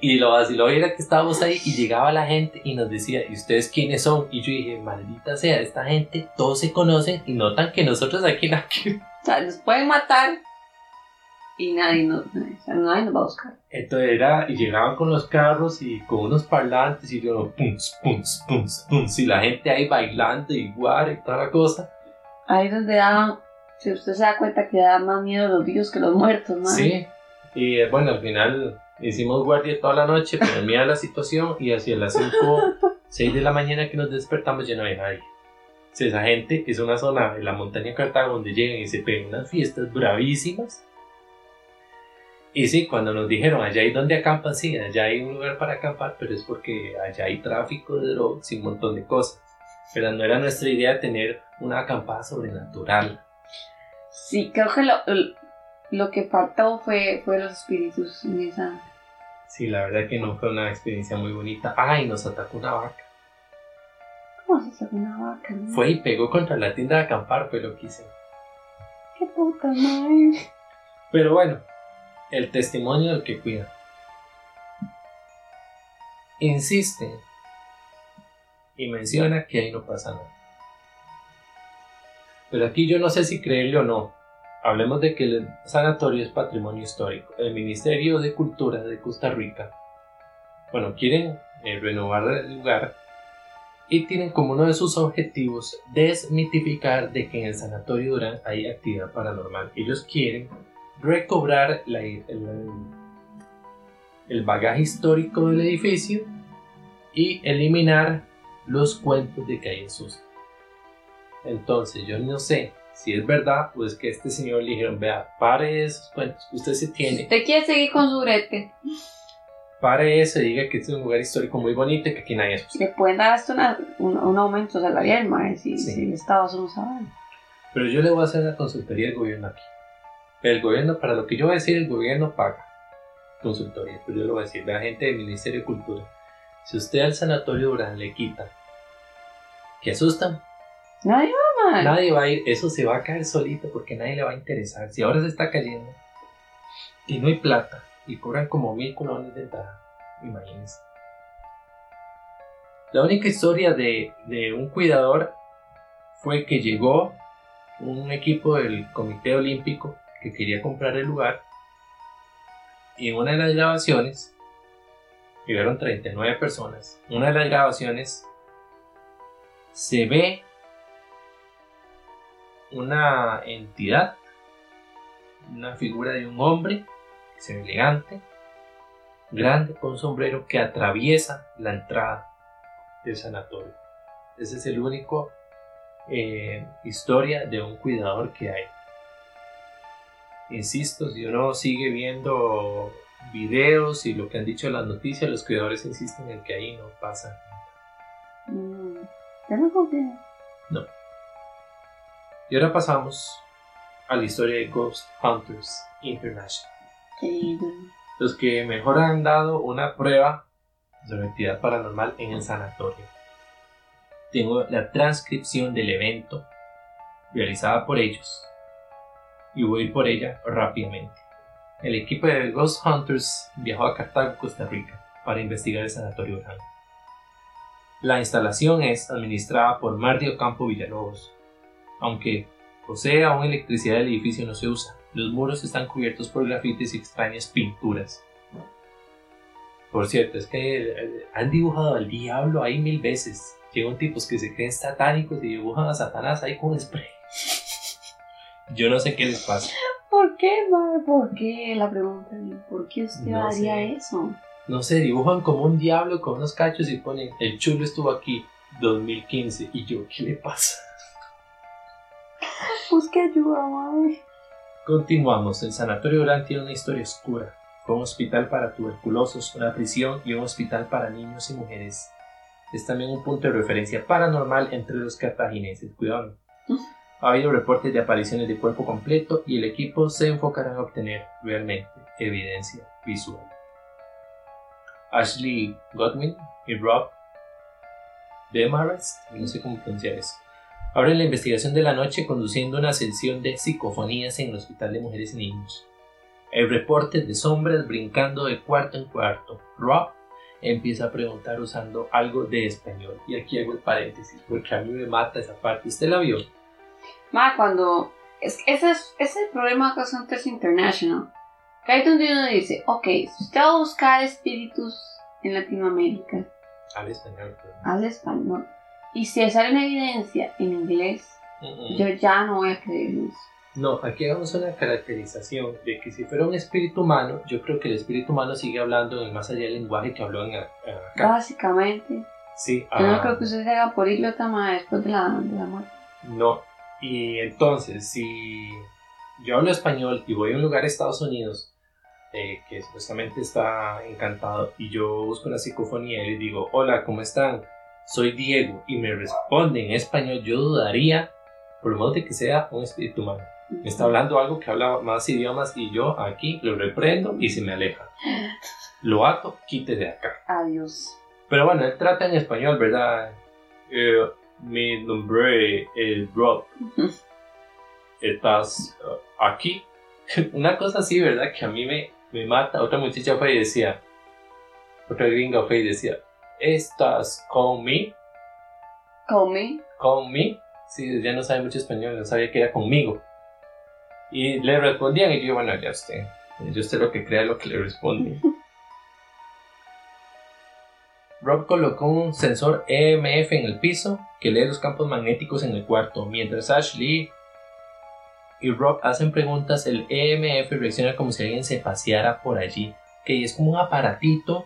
Y lo vaciló era que estábamos ahí y llegaba la gente y nos decía, ¿y ustedes quiénes son? Y yo dije, maldita sea, esta gente, todos se conocen y notan que nosotros aquí la que... O sea, nos pueden matar y nadie nos, nadie, nos va a buscar. Entonces era, y llegaban con los carros y con unos parlantes y yo, pums, pums, pums, pums, y la gente ahí bailando y guar y toda la cosa. Ahí donde daban, si usted se da cuenta que da más miedo los vivos que los muertos, ¿no? Sí, y eh, bueno, al final hicimos guardia toda la noche, <laughs> pero mira la situación y hacia las 5, 6 de la mañana que nos despertamos ya no había nadie. Esa gente es una zona de la montaña de Cartago donde llegan y se pegan unas fiestas bravísimas. Y sí, cuando nos dijeron allá hay donde acampan, sí, allá hay un lugar para acampar, pero es porque allá hay tráfico de drogas y un montón de cosas. Pero no era nuestra idea tener una acampada sobrenatural. Sí, creo que lo, lo que faltó fue, fue los espíritus en esa. Sí, la verdad que no fue una experiencia muy bonita. Ay, nos atacó una vaca. ¿Cómo se hace una vaca? no? Fue y pegó contra la tienda de acampar, fue lo que. Qué puta madre. Pero bueno, el testimonio del que cuida. Insiste y menciona que ahí no pasa nada. Pero aquí yo no sé si creerle o no. Hablemos de que el sanatorio es patrimonio histórico. El Ministerio de Cultura de Costa Rica, bueno, quieren eh, renovar el lugar y tienen como uno de sus objetivos desmitificar de que en el sanatorio Durán hay actividad paranormal. Ellos quieren recobrar la- el, el bagaje histórico del edificio y eliminar los cuentos de que hay en susto. Entonces, yo no sé si es verdad o es que este señor le dijeron, vea, pare esos cuentos que usted se tiene. ¿Usted quiere seguir con su brete? Pare eso y diga que este es un lugar histórico muy bonito y que aquí nadie es Le pueden dar hasta una- un, un aumento salarial, mae, si, Sí. si el Estado hace un salario. Pero yo le voy a hacer la consultoría del gobierno aquí. El gobierno, para lo que yo voy a decir, el gobierno paga consultoría. Pero yo le voy a decir, la gente del Ministerio de Cultura, si usted al Sanatorio Durán le quita, que asustan, Nadie va, nadie va a ir, eso se va a caer solito porque nadie le va a interesar. Si ahora se está cayendo y no hay plata y cobran como mil colones de entrada, imagínense. La única historia de, un cuidador fue que llegó un equipo del Comité Olímpico que quería comprar el lugar y en una de las grabaciones llegaron 39 personas. Una de las grabaciones se ve una entidad, una figura de un hombre, que se ve elegante, grande, con sombrero, que atraviesa la entrada del sanatorio. Ese es el único eh, historia de un cuidador que hay. Insisto, si uno sigue viendo videos y lo que han dicho las noticias, los cuidadores insisten en que ahí no pasa. Mm, Yo no confío. Y ahora pasamos a la historia de Ghost Hunters International. Los que mejor han dado una prueba sobre actividad paranormal en el sanatorio. Tengo la transcripción del evento realizada por ellos y voy a ir por ella rápidamente. El equipo de Ghost Hunters viajó a Cartago, Costa Rica, para investigar el sanatorio Orán. La instalación es administrada por Mardio Campo Villalobos. Aunque posee aún electricidad, el edificio no se usa. Los muros están cubiertos por grafitis y extrañas pinturas. Por cierto, es que eh, han dibujado al diablo ahí mil veces. Llegan tipos que se creen satánicos y dibujan a Satanás ahí con spray. <laughs> Yo no sé qué les pasa. ¿Por qué, mae? ¿Por qué? La pregunta es, ¿por qué usted No haría sé. eso? No sé, dibujan como un diablo con unos cachos y ponen el chulo estuvo aquí 2015. Y yo, ¿qué le pasa? Busque ayuda, mae. Continuamos. El Sanatorio Orán tiene una historia oscura. Fue un hospital para tuberculosos, una prisión y un hospital para niños y mujeres. Es también un punto de referencia paranormal entre los cartagineses. Cuidado. Ha habido reportes de apariciones de cuerpo completo y el equipo se enfocará en obtener realmente evidencia visual. Ashley Godwin y Rob Demarest, no sé cómo pronunciar eso, abren la investigación de la noche conduciendo una sesión de psicofonías en el Hospital de Mujeres y Niños. Hay reportes de sombras brincando de cuarto en cuarto. Rob empieza a preguntar usando algo de español. Y aquí hago el paréntesis porque a mí me mata esa parte. ¿Usted la vio? Ma, cuando. Es, ese, es, ese es el problema Ghost Hunters International. Que ahí donde uno dice, ok, si usted va a buscar espíritus en Latinoamérica, Habla español. habla español. Y si sale una evidencia en inglés, Mm, mm. yo ya no voy a creer en eso. No, aquí hagamos una caracterización de que si fuera un espíritu humano, yo creo que el espíritu humano sigue hablando en el más allá del lenguaje que habló en, acá. Básicamente, Sí, yo ah, no creo que usted se haga políglota ma, después de la, de la muerte. No. Y entonces, si yo hablo español y voy a un lugar de Estados Unidos eh, que supuestamente está encantado y yo busco una psicofonía y les digo, hola, ¿cómo están? Soy Diego y me responde en español, yo dudaría, por lo menos de que sea un espíritu humano. Me está hablando algo que habla más idiomas y yo aquí lo reprendo y se me aleja. Lo ato, quite de acá. Adiós. Pero bueno, él trata en español, ¿verdad? Eh, mi nombre es Rob. ¿Estás eh, aquí? <laughs> Una cosa así, ¿verdad? Que a mí me, me mata. Otra muchacha fue y decía, otra gringa fue y decía, ¿estás conmigo? Come. ¿Conmigo? Sí, ya no sabe mucho español, no sabía que era conmigo. Y le respondían y yo, bueno, ya usted, yo usted lo que crea lo que le responde. <laughs> Rob colocó un sensor EMF en el piso que lee los campos magnéticos en el cuarto. Mientras Ashley y Rob hacen preguntas, el EMF reacciona como si alguien se paseara por allí. que es como un aparatito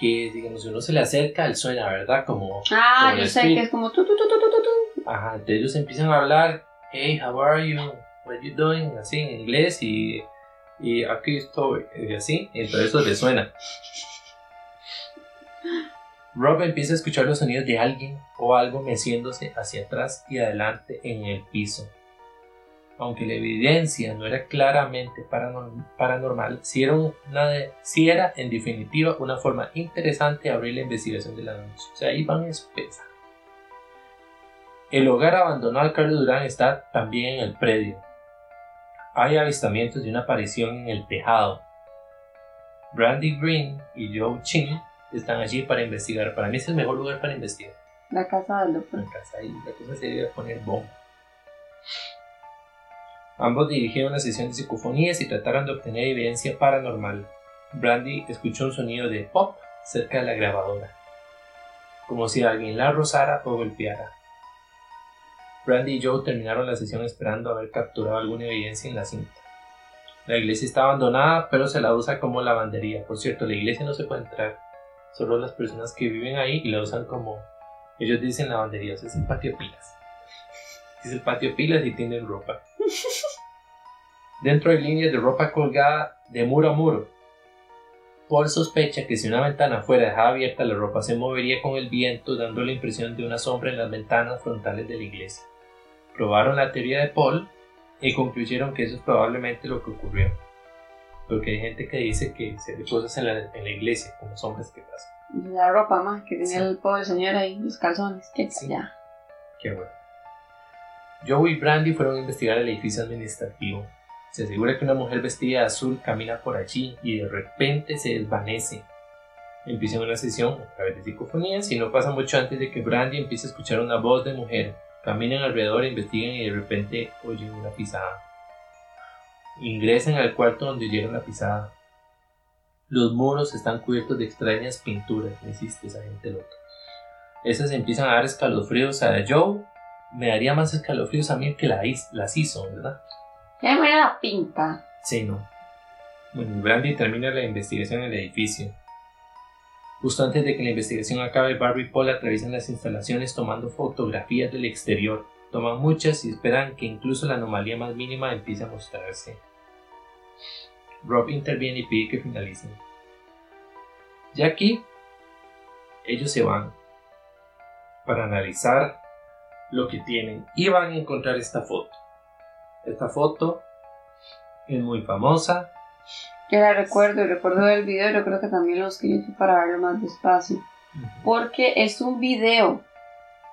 que, digamos, si uno se le acerca, él suena, ¿verdad? Como. Ah, como yo sé que es como tu. Ajá, entonces ellos empiezan a hablar, hey, how are you? What you doing? Así en inglés y, y aquí estoy, y así, entonces eso le suena. Rob empieza a escuchar los sonidos de alguien o algo meciéndose hacia atrás y adelante en el piso. Aunque la evidencia no era claramente paranorm- paranormal, sí era, una de- sí era en definitiva una forma interesante de abrir la investigación de la noche. O sea, ahí van pesa. El hogar abandonado de Carlos Durán está también en el predio. Hay avistamientos de una aparición en el tejado. Brandy Green y Joe Chin están allí para investigar. Para mí es el mejor lugar para investigar. La casa del doctor. La casa ahí, la cosa sería poner bomba. Ambos dirigieron la sesión de psicofonías y trataron de obtener evidencia paranormal. Brandy escuchó un sonido de pop cerca de la grabadora, como si alguien la rozara o golpeara. Brandy y Joe terminaron la sesión esperando haber capturado alguna evidencia en la cinta. La iglesia está abandonada, pero se la usa como lavandería. Por cierto, la iglesia no se puede entrar, solo las personas que viven ahí y la usan como ellos dicen lavandería, o sea, es el patio pilas. <laughs> Es el patio pilas y tienen ropa. <laughs> Dentro hay líneas de ropa colgada de muro a muro. Paul sospecha que si una ventana fuera dejada abierta, la ropa se movería con el viento, dando la impresión de una sombra en las ventanas frontales de la iglesia. Probaron la teoría de Paul y concluyeron que eso es probablemente lo que ocurrió. Porque hay gente que dice que se ve cosas en la, en la iglesia, como sombras que pasan. La ropa más que tenía Sí. el pobre señor ahí, los calzones. Que Sí. ya. Qué bueno. Joe y Brandy fueron a investigar el edificio administrativo. Se asegura que una mujer vestida de azul camina por allí y de repente se desvanece. Empieza una sesión a través de psicofonías y no pasa mucho antes de que Brandy empiece a escuchar una voz de mujer. Caminan alrededor, investigan y de repente oyen una pisada. Ingresan al cuarto donde oyeron la pisada. Los muros están cubiertos de extrañas pinturas, me hiciste esa gente loca. Esas empiezan a dar escalofríos a Joe. Me daría más escalofríos a mí que la las hizo, ¿verdad? Ya me la pinta. Sí, no. Bueno, Brandy termina la investigación en el edificio. Justo antes de que la investigación acabe, Barbie y Paul atraviesan las instalaciones tomando fotografías del exterior. Toman muchas y esperan que incluso la anomalía más mínima empiece a mostrarse. Rob interviene y pide que finalicen. Ya aquí, ellos se van para analizar lo que tienen y van a encontrar esta foto. Esta foto es muy famosa. Yo la recuerdo recuerdo el video, yo creo que también lo escribí para verlo más despacio. Porque es un video.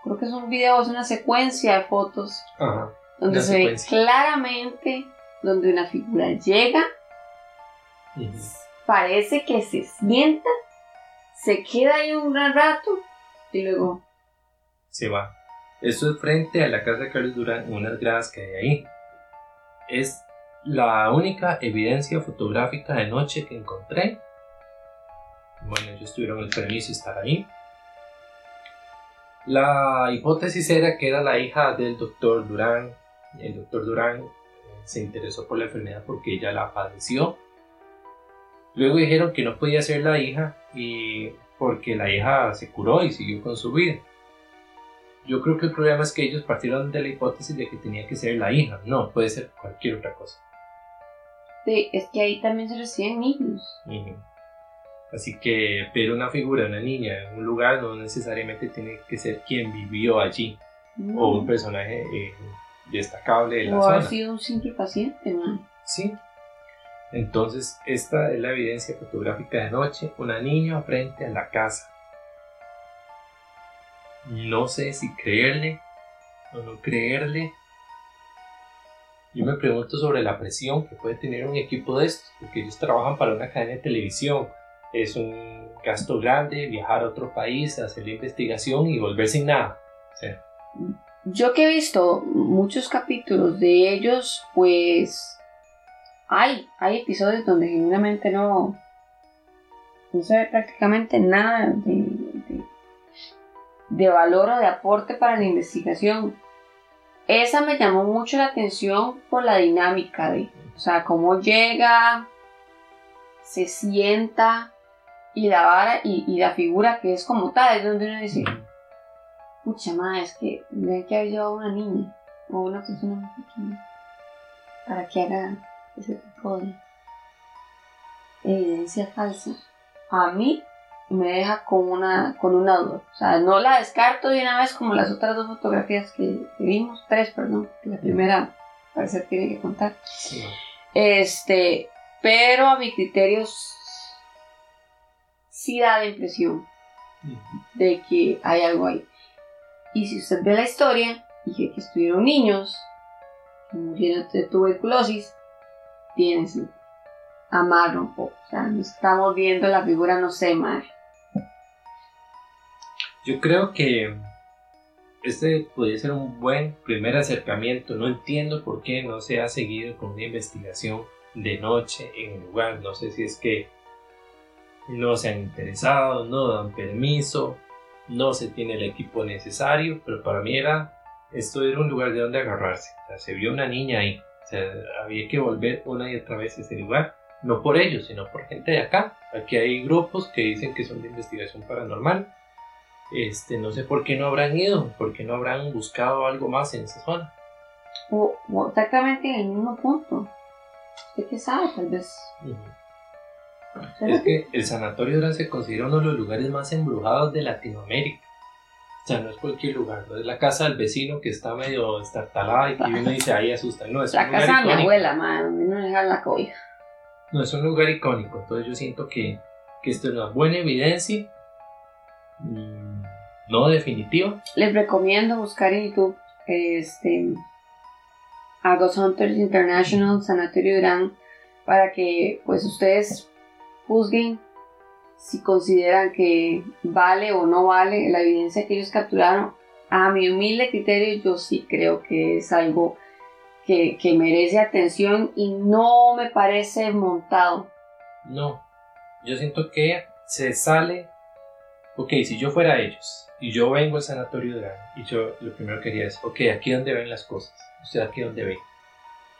Creo que es un video, es una secuencia de fotos Ajá. donde Una se ve claramente donde una figura llega, parece que se sienta, se queda ahí un gran rato y luego Se va. Esto es frente a la casa de Carlos Durán, unas gradas que hay ahí. Es la única evidencia fotográfica de noche que encontré. Bueno, ellos tuvieron el permiso de estar ahí. La hipótesis era que era la hija del doctor Durán. El doctor Durán se interesó por la enfermedad porque ella la padeció. Luego dijeron que no podía ser la hija y porque la hija se curó y siguió con su vida. Yo creo que el problema es que ellos partieron de la hipótesis de que tenía que ser la hija. No, puede ser cualquier otra cosa. sí, es que ahí también se reciben niños. Así que ver una figura, una niña en un lugar no necesariamente tiene que ser quien vivió allí o un personaje eh, destacable de la o zona. sido un simple paciente, man. Sí. Entonces, esta es la evidencia fotográfica de noche, una niña frente a la casa. No sé si creerle o no creerle. Yo me pregunto sobre la presión que puede tener un equipo de estos, porque ellos trabajan para una cadena de televisión. Es un gasto grande viajar a otro país, hacer la investigación y volver sin nada. Yo que he visto muchos capítulos de ellos, pues hay, hay episodios donde genuinamente no, no se ve prácticamente nada de, de, valor o de aporte para la investigación. Esa me llamó mucho la atención por la dinámica de, o sea, cómo llega, se sienta y la vara y, la figura que es como tal, es donde uno dice, pucha madre, es que tendría que haber llevado a una niña o una persona muy pequeña para que haga ese tipo de evidencia falsa. A mí me deja con una, con una duda. O sea, no la descarto de una vez como las otras dos fotografías que, vimos, tres, perdón, que la primera parece que tiene que contar. Este, pero a mi criterio sí da la impresión de que hay algo ahí. Y si usted ve la historia y que, estuvieron niños que murieron de tuberculosis, tienes amarlo un poco. O sea, no estamos viendo la figura, no sé, madre. Yo creo que este podría ser un buen primer acercamiento. No entiendo por qué no se ha seguido con una investigación de noche en el lugar. No sé si es que no se han interesado, no dan permiso, no se tiene el equipo necesario, pero para mí era, esto era un lugar de donde agarrarse. Se vio una niña ahí, había que volver una y otra vez a ese lugar, no por ellos, sino por gente de acá. Aquí hay grupos que dicen que son de investigación paranormal. Este, no sé por qué no habrán ido, por qué no habrán buscado algo más en esa zona. O, exactamente en el mismo punto. ¿Usted qué sabe? Tal vez. Es que el Sanatorio Durán se considera uno de los lugares más embrujados de Latinoamérica. O sea, no es cualquier lugar, no es la casa del vecino que está medio estartalada y que uno dice ahí asusta. No, es la casa de mi abuela, madre, donde no dejar la cobija. No, es un lugar icónico, entonces yo siento que, que esto es una buena evidencia, no definitiva. Les recomiendo buscar en YouTube este, a Ghost Hunters International, Sanatorio Durán, para que pues ustedes juzguen si consideran que vale o no vale la evidencia que ellos capturaron. A mi humilde criterio, yo sí creo que es algo que, merece atención y no me parece montado. No, yo siento que se sale. Ok, si yo fuera ellos y yo vengo al sanatorio de y yo lo primero que haría es, ok, aquí donde ven las cosas, sea, aquí donde ven.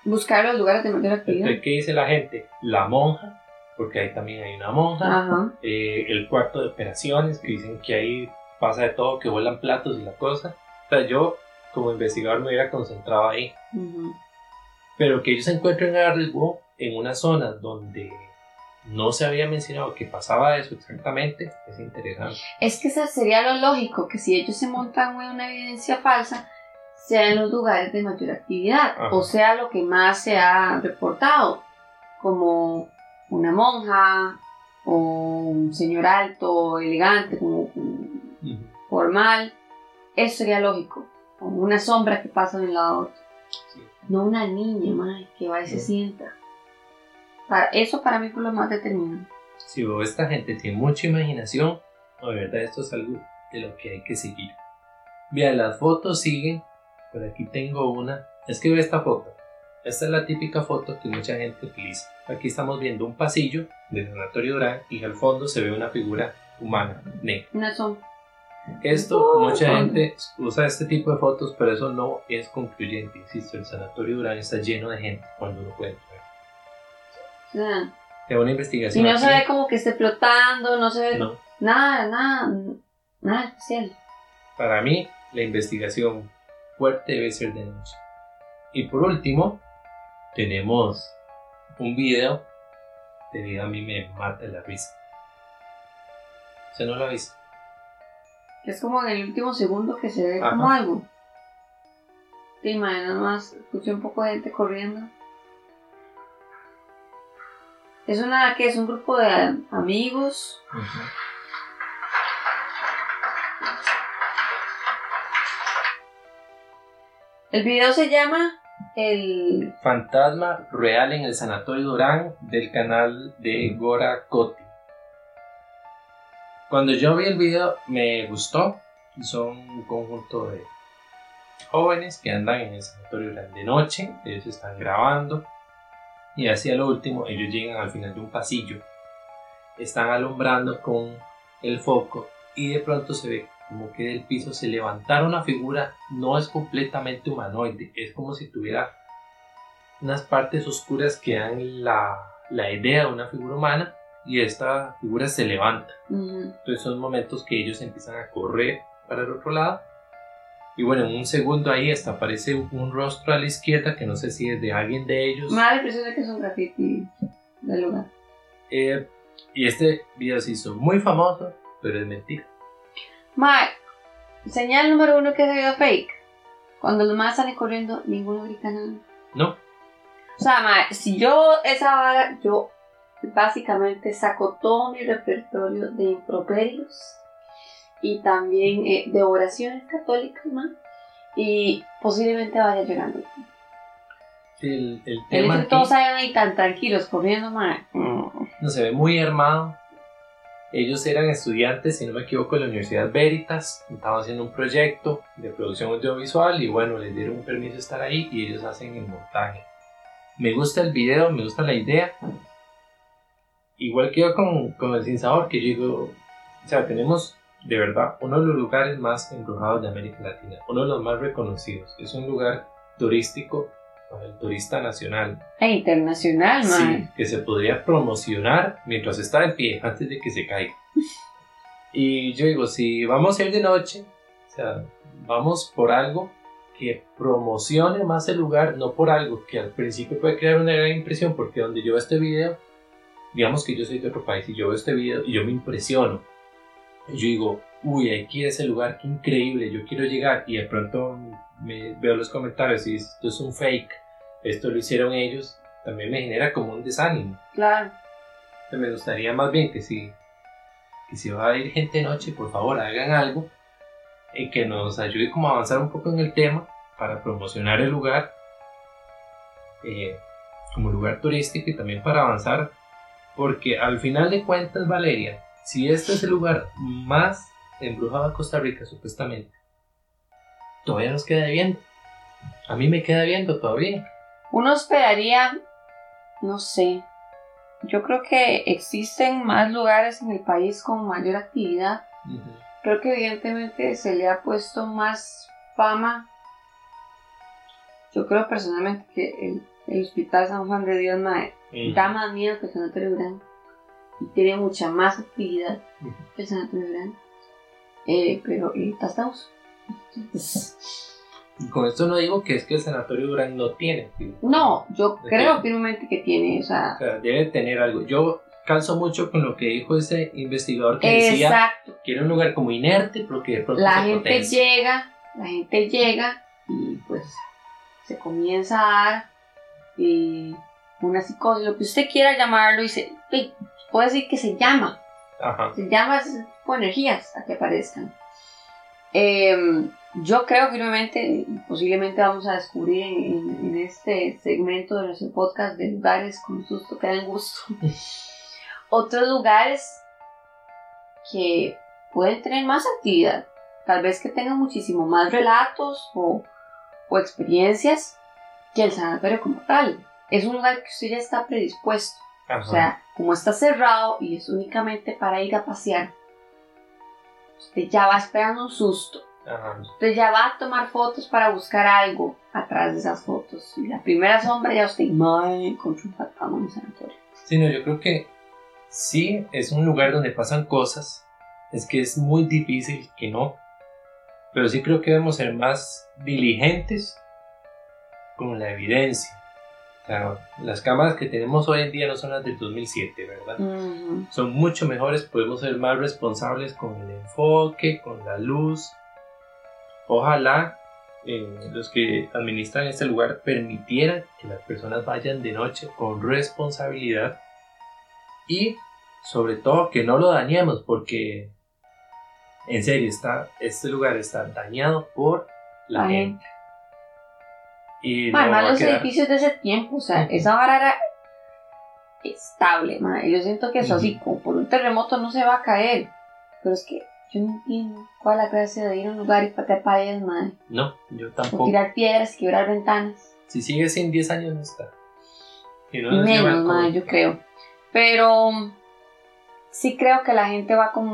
Buscar los lugares de mayor actividad. ¿Qué dice la gente? La monja porque ahí también hay una monja, eh, el cuarto de operaciones, que dicen que ahí pasa de todo, que vuelan platos y la cosa. O sea, yo como investigador me hubiera concentrado ahí. Pero que ellos se encuentren algo en una zona donde no se había mencionado que pasaba eso exactamente, es interesante. Es que sería lo lógico, que si ellos se montan una evidencia falsa, sea en los lugares de mayor actividad, o sea lo que más se ha reportado, como una monja o un señor alto, elegante, como, formal, eso sería lógico. O una sombra que pasa de un lado a otro. No una niña, madre, que va y se sienta. Para, eso para mí fue lo más determinante. Si vos, esta gente tiene mucha imaginación, de verdad esto es algo de lo que hay que seguir. Vean, las fotos siguen. Por aquí tengo una. Es que ve esta foto. Esta es la típica foto que mucha gente utiliza. Aquí estamos viendo un pasillo del Sanatorio Durán y al fondo se ve una figura humana negra. Una sombra. Esto, mucha gente usa este tipo de fotos, pero eso no es concluyente. Insisto, el Sanatorio Durán está lleno de gente cuando uno puede entrar. Es una investigación. Y no se ve como que esté flotando, no se ve nada, nada, nada especial. Para mí, la investigación fuerte debe ser de noche. Y por último, tenemos un video de a mí me mata la risa. ¿Se no lo ha visto? Es como en el último segundo que se ve como algo. Te imaginas más, escuché un poco de gente corriendo. Es una que es un grupo de amigos. El video se llama el fantasma real en el Sanatorio Durán del canal de Gora Coti. Cuando yo vi el video me gustó. Son un conjunto de jóvenes que andan en el Sanatorio Durán de noche. Ellos están grabando. Y hacia lo último ellos llegan al final de un pasillo. Están alumbrando con el foco y de pronto se ve como que del piso se levantara una figura, no es completamente humanoide, es como si tuviera unas partes oscuras que dan la, la idea de una figura humana y esta figura se levanta. Entonces son momentos que ellos empiezan a correr para el otro lado. Y bueno, en un segundo ahí hasta aparece un rostro a la izquierda que no sé si es de alguien de ellos. Me da la impresión de que es un graffiti del lugar. Eh, y este video se hizo muy famoso, pero es mentira. Mae, señal número uno que ese video fake. Cuando los más salen corriendo, ninguno grita nada. No, O sea, mae, si yo esa vara, yo básicamente saco todo mi repertorio de improperios y también eh, de oraciones católicas, mae. Y posiblemente vaya llegando. el, el El tema que aquí todos salgan ahí tan tranquilos corriendo, mae. Mm. no se ve muy armado. Ellos eran estudiantes, si no me equivoco, de la Universidad Veritas. Estaban haciendo un proyecto de producción audiovisual y bueno, les dieron un permiso de estar ahí y ellos hacen el montaje. Me gusta el video, me gusta la idea. Igual que yo con, con el Sin Sabor, que yo digo, o sea, tenemos de verdad uno de los lugares más embrujados de América Latina, uno de los más reconocidos. Es un lugar turístico para el turista nacional. E internacional, mae. Sí, que se podría promocionar mientras está en pie, antes de que se caiga. <laughs> Y yo digo, si vamos a ir de noche, o sea, vamos por algo que promocione más el lugar, no por algo que al principio puede crear una gran impresión, porque donde yo veo este video, digamos que yo soy de otro país y yo veo este video y yo me impresiono. Yo digo, uy, aquí es ese lugar, qué increíble, yo quiero llegar. Y de pronto me veo los comentarios y esto es un fake, esto lo hicieron ellos, también me genera como un desánimo. Claro. Entonces, me gustaría más bien que si, que si va a ir gente de noche, por favor hagan algo y que nos ayude como a avanzar un poco en el tema para promocionar el lugar eh, como lugar turístico y también para avanzar porque al final de cuentas Valeria si este es el lugar más embrujado de Costa Rica supuestamente todavía nos queda viendo a mí me queda viendo todavía. Uno esperaría, no sé, yo creo que existen más lugares en el país con mayor actividad. Creo que evidentemente se le ha puesto más fama. Yo creo personalmente que el, el Hospital San Juan de Dios mae, da más miedo que el Sanatorio Gran y tiene mucha más actividad Ujú. que el Sanatorio Gran. Eh, pero ahorita estamos. Entonces, Y con esto no digo que es que el sanatorio Durán no tiene actividad. no, yo creo firmemente que tiene, o sea, O sea, debe tener algo. Yo calzo mucho con lo que dijo ese investigador que decía que era un lugar como inerte, pero que de pronto la se gente potencia. llega, la gente llega y pues se comienza a dar eh, una psicosis, lo que usted quiera llamarlo, y se, y puede decir que se llama, Ajá. se llama de energías a que aparezcan. Em, yo creo firmemente, posiblemente vamos a descubrir en, en- en este segmento de nuestro podcast de lugares con susto que dan gusto, <laughs> otros lugares que pueden tener más actividad, tal vez que tengan muchísimo más relatos o, o experiencias que el sanatorio como tal. Es un lugar que usted ya está predispuesto. Ajá. O sea, como está cerrado y es únicamente para ir a pasear, usted ya va esperando un susto. Ajá. Usted ya va a tomar fotos para buscar algo atrás de esas fotos. Y la primera sombra ya usted, madre, encontró un fantasma en el sanatorio. Sí, no, yo creo que sí es un lugar donde pasan cosas. Es que es muy difícil que no. Pero sí creo que debemos ser más diligentes con la evidencia. O sea, las cámaras que tenemos hoy en día no son las del 2007, ¿verdad? Son mucho mejores, podemos ser más responsables con el enfoque, con la luz. Ojalá eh, los que administran este lugar permitieran que las personas vayan de noche con responsabilidad y sobre todo que no lo dañemos porque en serio está este lugar está dañado por la La gente y no Además, los quedar- edificios de ese tiempo, o sea, esa vara era estable, madre. Yo siento que eso Ujú. así, como por un terremoto no se va a caer. Pero es que yo no entiendo cuál es la gracia de ir a un lugar y patear paredes, madre. no yo O tampoco tirar piedras, quebrar ventanas. si sigue sin 10 años no está no Y lleva menos, madre, yo creo. Pero sí creo que la gente va con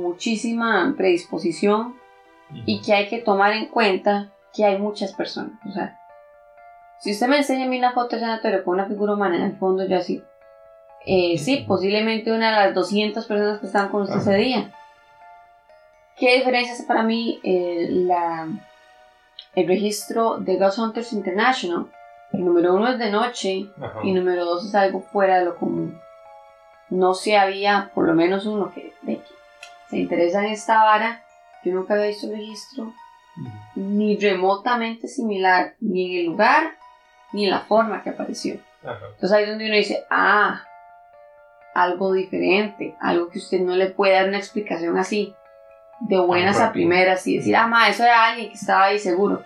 muchísima predisposición y que hay que tomar en cuenta que hay muchas personas. O sea, si usted me enseña a mí una foto del sanatorio con una figura humana en el fondo, yo así, Eh, sí, posiblemente una de las 200 personas que estaban con usted ese día. ¿Qué diferencia es para mí eh, la, el registro de Ghost Hunters International? El número uno es de noche Ajá. y número dos es algo fuera de lo común. No se había, por lo menos uno que, de que se interesa en esta vara. Yo nunca había visto un registro ni remotamente similar, ni en el lugar, ni en la forma que apareció. Ajá. Entonces ahí es donde uno dice, ah, algo diferente, algo que usted no le puede dar una explicación así, de buenas a primeras, y decir, ah, ma, eso era alguien que estaba ahí seguro.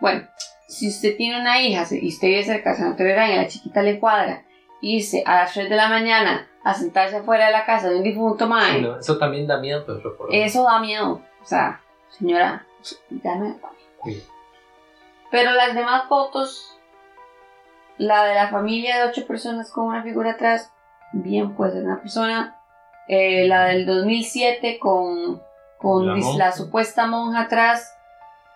Bueno, si usted tiene una hija y usted vive cerca de Santo Verán y a la chiquita le cuadra irse a las 3 de la mañana a sentarse afuera de la casa de un difunto mae, Sí, no, eso también da miedo, pero por eso da miedo. O sea, señora, ya no me Sí. Pero las demás fotos, la de la familia de ocho personas con una figura atrás, bien puede ser una persona. Eh, la del 2007 con, con La supuesta monja atrás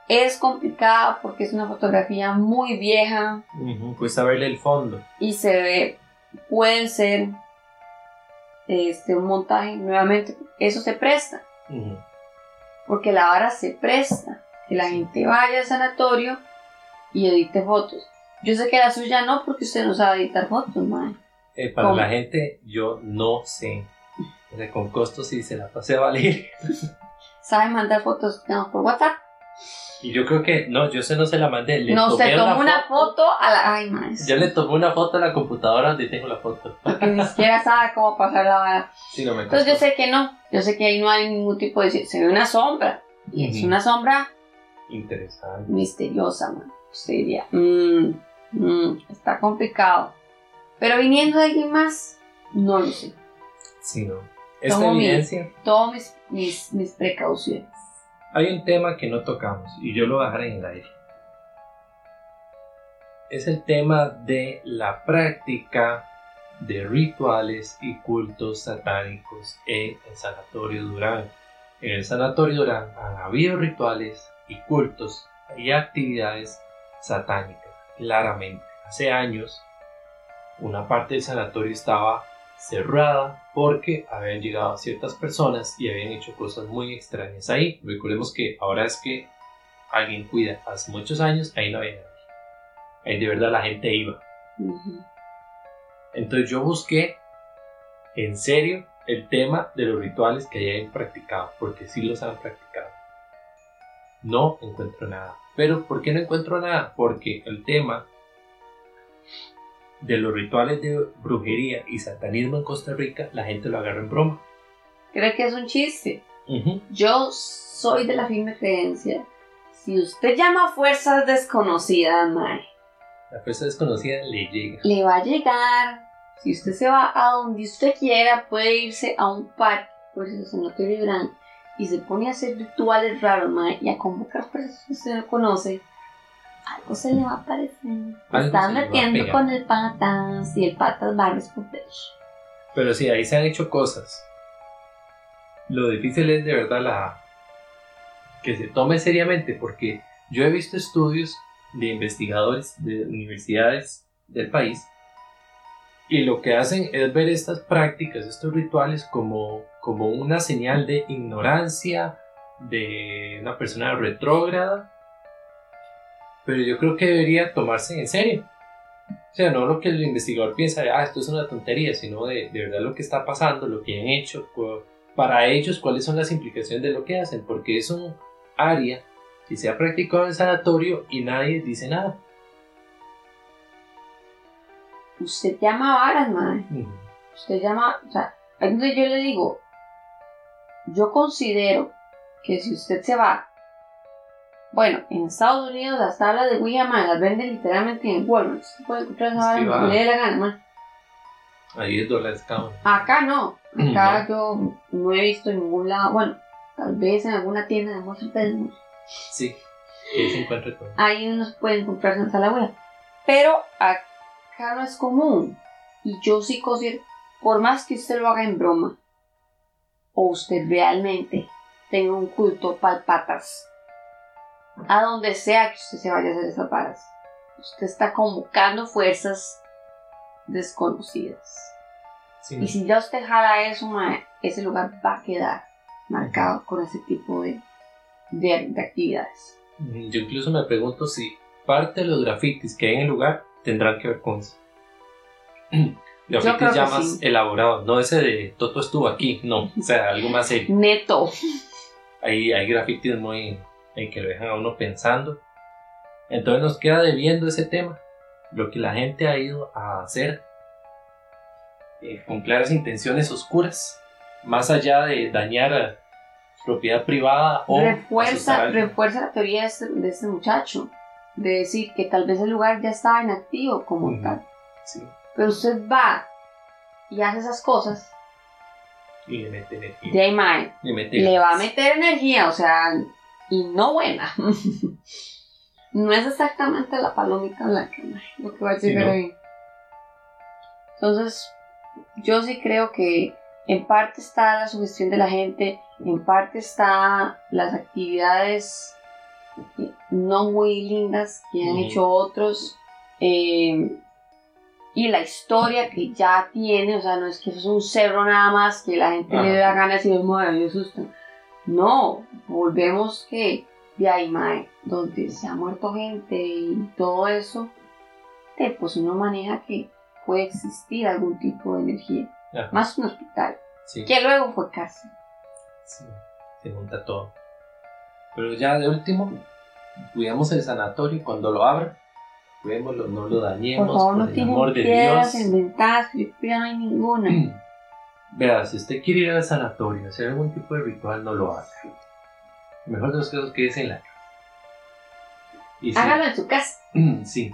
es complicada porque es una fotografía muy vieja Ujú, Cuesta verle el fondo. y se ve, puede ser este, un montaje nuevamente. Eso se presta porque la vara se presta que la gente vaya al sanatorio y edite fotos. Yo sé que la suya no, porque usted no sabe editar fotos, mae. Eh, para ¿Cómo? la gente, yo no sé. O sea, con costo sí se la pasé a valer. Sabe mandar fotos digamos, por WhatsApp. Y yo creo que, no, yo se no se la mandé. Le no, se tomó una foto a la. Ay, mae. Yo le tomé una foto a la computadora donde tengo la foto. Porque ni siquiera sabe cómo pasar la vara. Sí, no me Entonces yo sé que no. Yo sé que ahí no hay ningún tipo de. Se ve una sombra. Y es una sombra Interesante. misteriosa, man. Usted diría, "Mm, mm, está complicado. Pero viniendo de alguien más, no lo sé. Sí, no. Esta Tomo mi- evidencia. Tomo mis, mis, mis precauciones. Hay un tema que no tocamos y yo lo voy a dejar en el aire. Es el tema de la práctica de rituales y cultos satánicos en el Sanatorio Durán. En el Sanatorio Durán han habido rituales y cultos y actividades satánicas, claramente. Hace años, una parte del sanatorio estaba cerrada porque habían llegado ciertas personas y habían hecho cosas muy extrañas ahí. Recordemos que ahora es que alguien cuida. Hace muchos años ahí no había nadie. Ahí de verdad la gente iba. Entonces yo busqué en serio el tema de los rituales que hayan practicado, porque sí los han practicado. No encuentro nada. Pero ¿por qué no encuentro nada? Porque el tema de los rituales de brujería y satanismo en Costa Rica, la gente lo agarra en broma. Creo que es un chiste. Yo soy de la firme creencia. Si usted llama a fuerzas desconocidas, mae, La fuerza desconocida le llega. le va a llegar. Si usted se va a donde usted quiera, puede irse a un parque, por eso se notó Durán, y se pone a hacer rituales raros, mae, y a convocar personas que usted no conoce. Algo se le va a aparecer. Algo Está se le va a metiendo con el patas y el patas va a responder. Pero sí, ahí se han hecho cosas. Lo difícil es de verdad la que se tome seriamente, porque yo he visto estudios de investigadores de universidades del país y lo que hacen es ver estas prácticas, estos rituales como, como una señal de ignorancia de una persona retrógrada. Pero yo creo que debería tomarse en serio. O sea, no lo que el investigador piensa de, ah, esto es una tontería, sino de, de verdad lo que está pasando, lo que han hecho, para ellos cuáles son las implicaciones de lo que hacen, porque es un área que se ha practicado en el sanatorio y nadie dice nada. Usted llama a varas, mae. Usted llama, o sea, ahí donde yo le digo, yo considero que si usted se va, bueno, en Estados Unidos las tablas de Ouija, las venden literalmente en Walmart. Usted puede encontrar esa Sí, le dé la gana, mae. A 10 dólares cada. Acá no, acá No. yo no he visto en ningún lado, bueno, tal vez en alguna tienda de Monster Pedro, Sí, ahí se encuentra todo. ahí uno puede comprar Santa la Ouija. Pero acá no es común. Y yo sí considero, por más que usted lo haga en broma, o usted realmente tenga un culto palpatas, a donde sea que usted se vaya a hacer esas varas, usted está convocando fuerzas desconocidas. Sí. Y si ya usted jala eso, ese lugar va a quedar marcado con ese tipo de, de, de actividades. Mm, Yo incluso me pregunto si parte de los grafitis que hay en el lugar tendrán que ver con eso. <clears throat> creo que ya más sí. elaborados, no ese de Toto estuvo aquí, no, o sea, algo más serio. Neto. Hay, hay grafitis muy en que lo dejan a uno pensando. Entonces nos queda debiendo ese tema, lo que la gente ha ido a hacer eh, con claras intenciones oscuras, más allá de dañar a propiedad privada o refuerza, refuerza la teoría de este, de este muchacho. De decir que tal vez el lugar ya estaba inactivo como Ujú. tal. Sí, Pero usted va y hace esas cosas, y le mete energía. de ahí, mae, Le mete le va a meter energía, o sea, y no buena. <laughs> no es exactamente la palomita blanca mae, lo que va a Sí, llegar ¿no? ahí. Entonces, yo sí creo que en parte está la sugestión de la gente, en parte está las actividades no muy lindas que han hecho otros. eh, y la historia que ya tiene, o sea, no es que eso es un cerro nada más que la gente le Ajá. da ganas y mueve y asustan. No, volvemos que de ahí, mae, donde se ha muerto gente y todo eso, eh, pues uno maneja que puede existir algún tipo de energía, Ajá, más un hospital, sí, que luego fue cárcel. sí, se junta todo. Pero ya de último, cuidamos el sanatorio cuando lo abra, cuidémoslo, no lo dañemos, Por favor, no por tienen amor de piedras Dios. inventadas, ya no hay ninguna. <clears throat> Vea, si usted quiere ir al sanatorio, hacer algún tipo de ritual, no lo haga. Mejor de los casos, quédese en la casa. Y si- Hágalo en su casa. <clears throat> sí,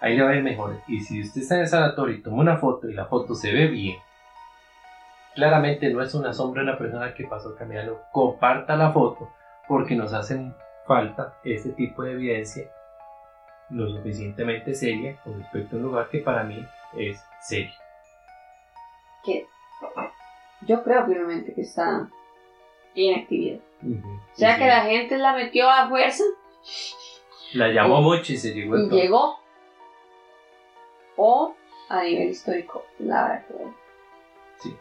ahí le va a ir mejor. Y si usted está en el sanatorio y toma una foto y la foto se ve bien, claramente no es una sombra de una persona que pasó caminando. Comparta la foto porque nos hacen falta este tipo de evidencia lo suficientemente seria con respecto a un lugar que para mí es serio. Que yo creo firmemente que está en actividad. Ujú. O sea Sí, que sí. la gente la metió a fuerza La llamó mucho y se llegó y todo. llegó. O a nivel histórico, la verdad. Sí.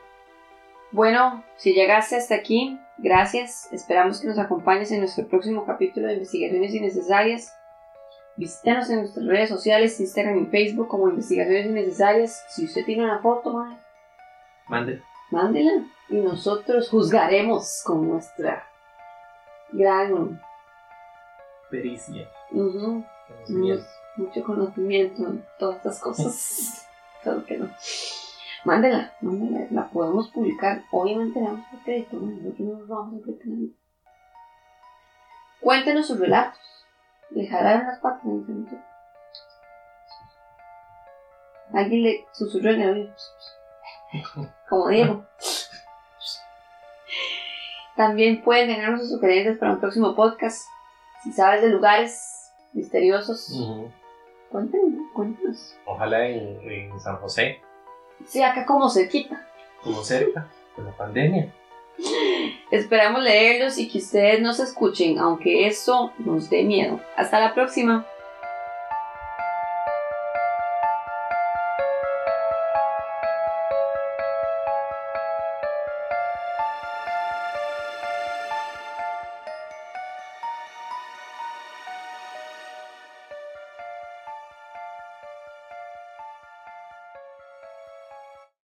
Bueno, si llegaste hasta aquí, gracias. Esperamos que nos acompañes en nuestro próximo capítulo de Investigaciones Innecesarias. Visítanos en nuestras redes sociales, Instagram y Facebook como Investigaciones Innecesarias. Si usted tiene una foto, Mande. mándela y nosotros juzgaremos con nuestra gran Pericia. conocimiento. mucho conocimiento en todas estas cosas. <laughs> Solo que no. Mándela, mándela, la podemos publicar. Obviamente le damos el crédito, ¿no? nosotros no nos vamos a nadie. Cuéntenos sus relatos. Le jalaron las patas en ese momento. Alguien le susurró en el oído. Como Diego. También pueden dejarnos sus sugerencias para un próximo podcast. Si sabes de lugares misteriosos, cuéntenos, cuéntenos. Ojalá en, en San José, Sí, acá como cerquita. como cerca de la pandemia. <laughs> Esperamos leerlos y que ustedes nos escuchen, aunque eso nos dé miedo. Hasta la próxima.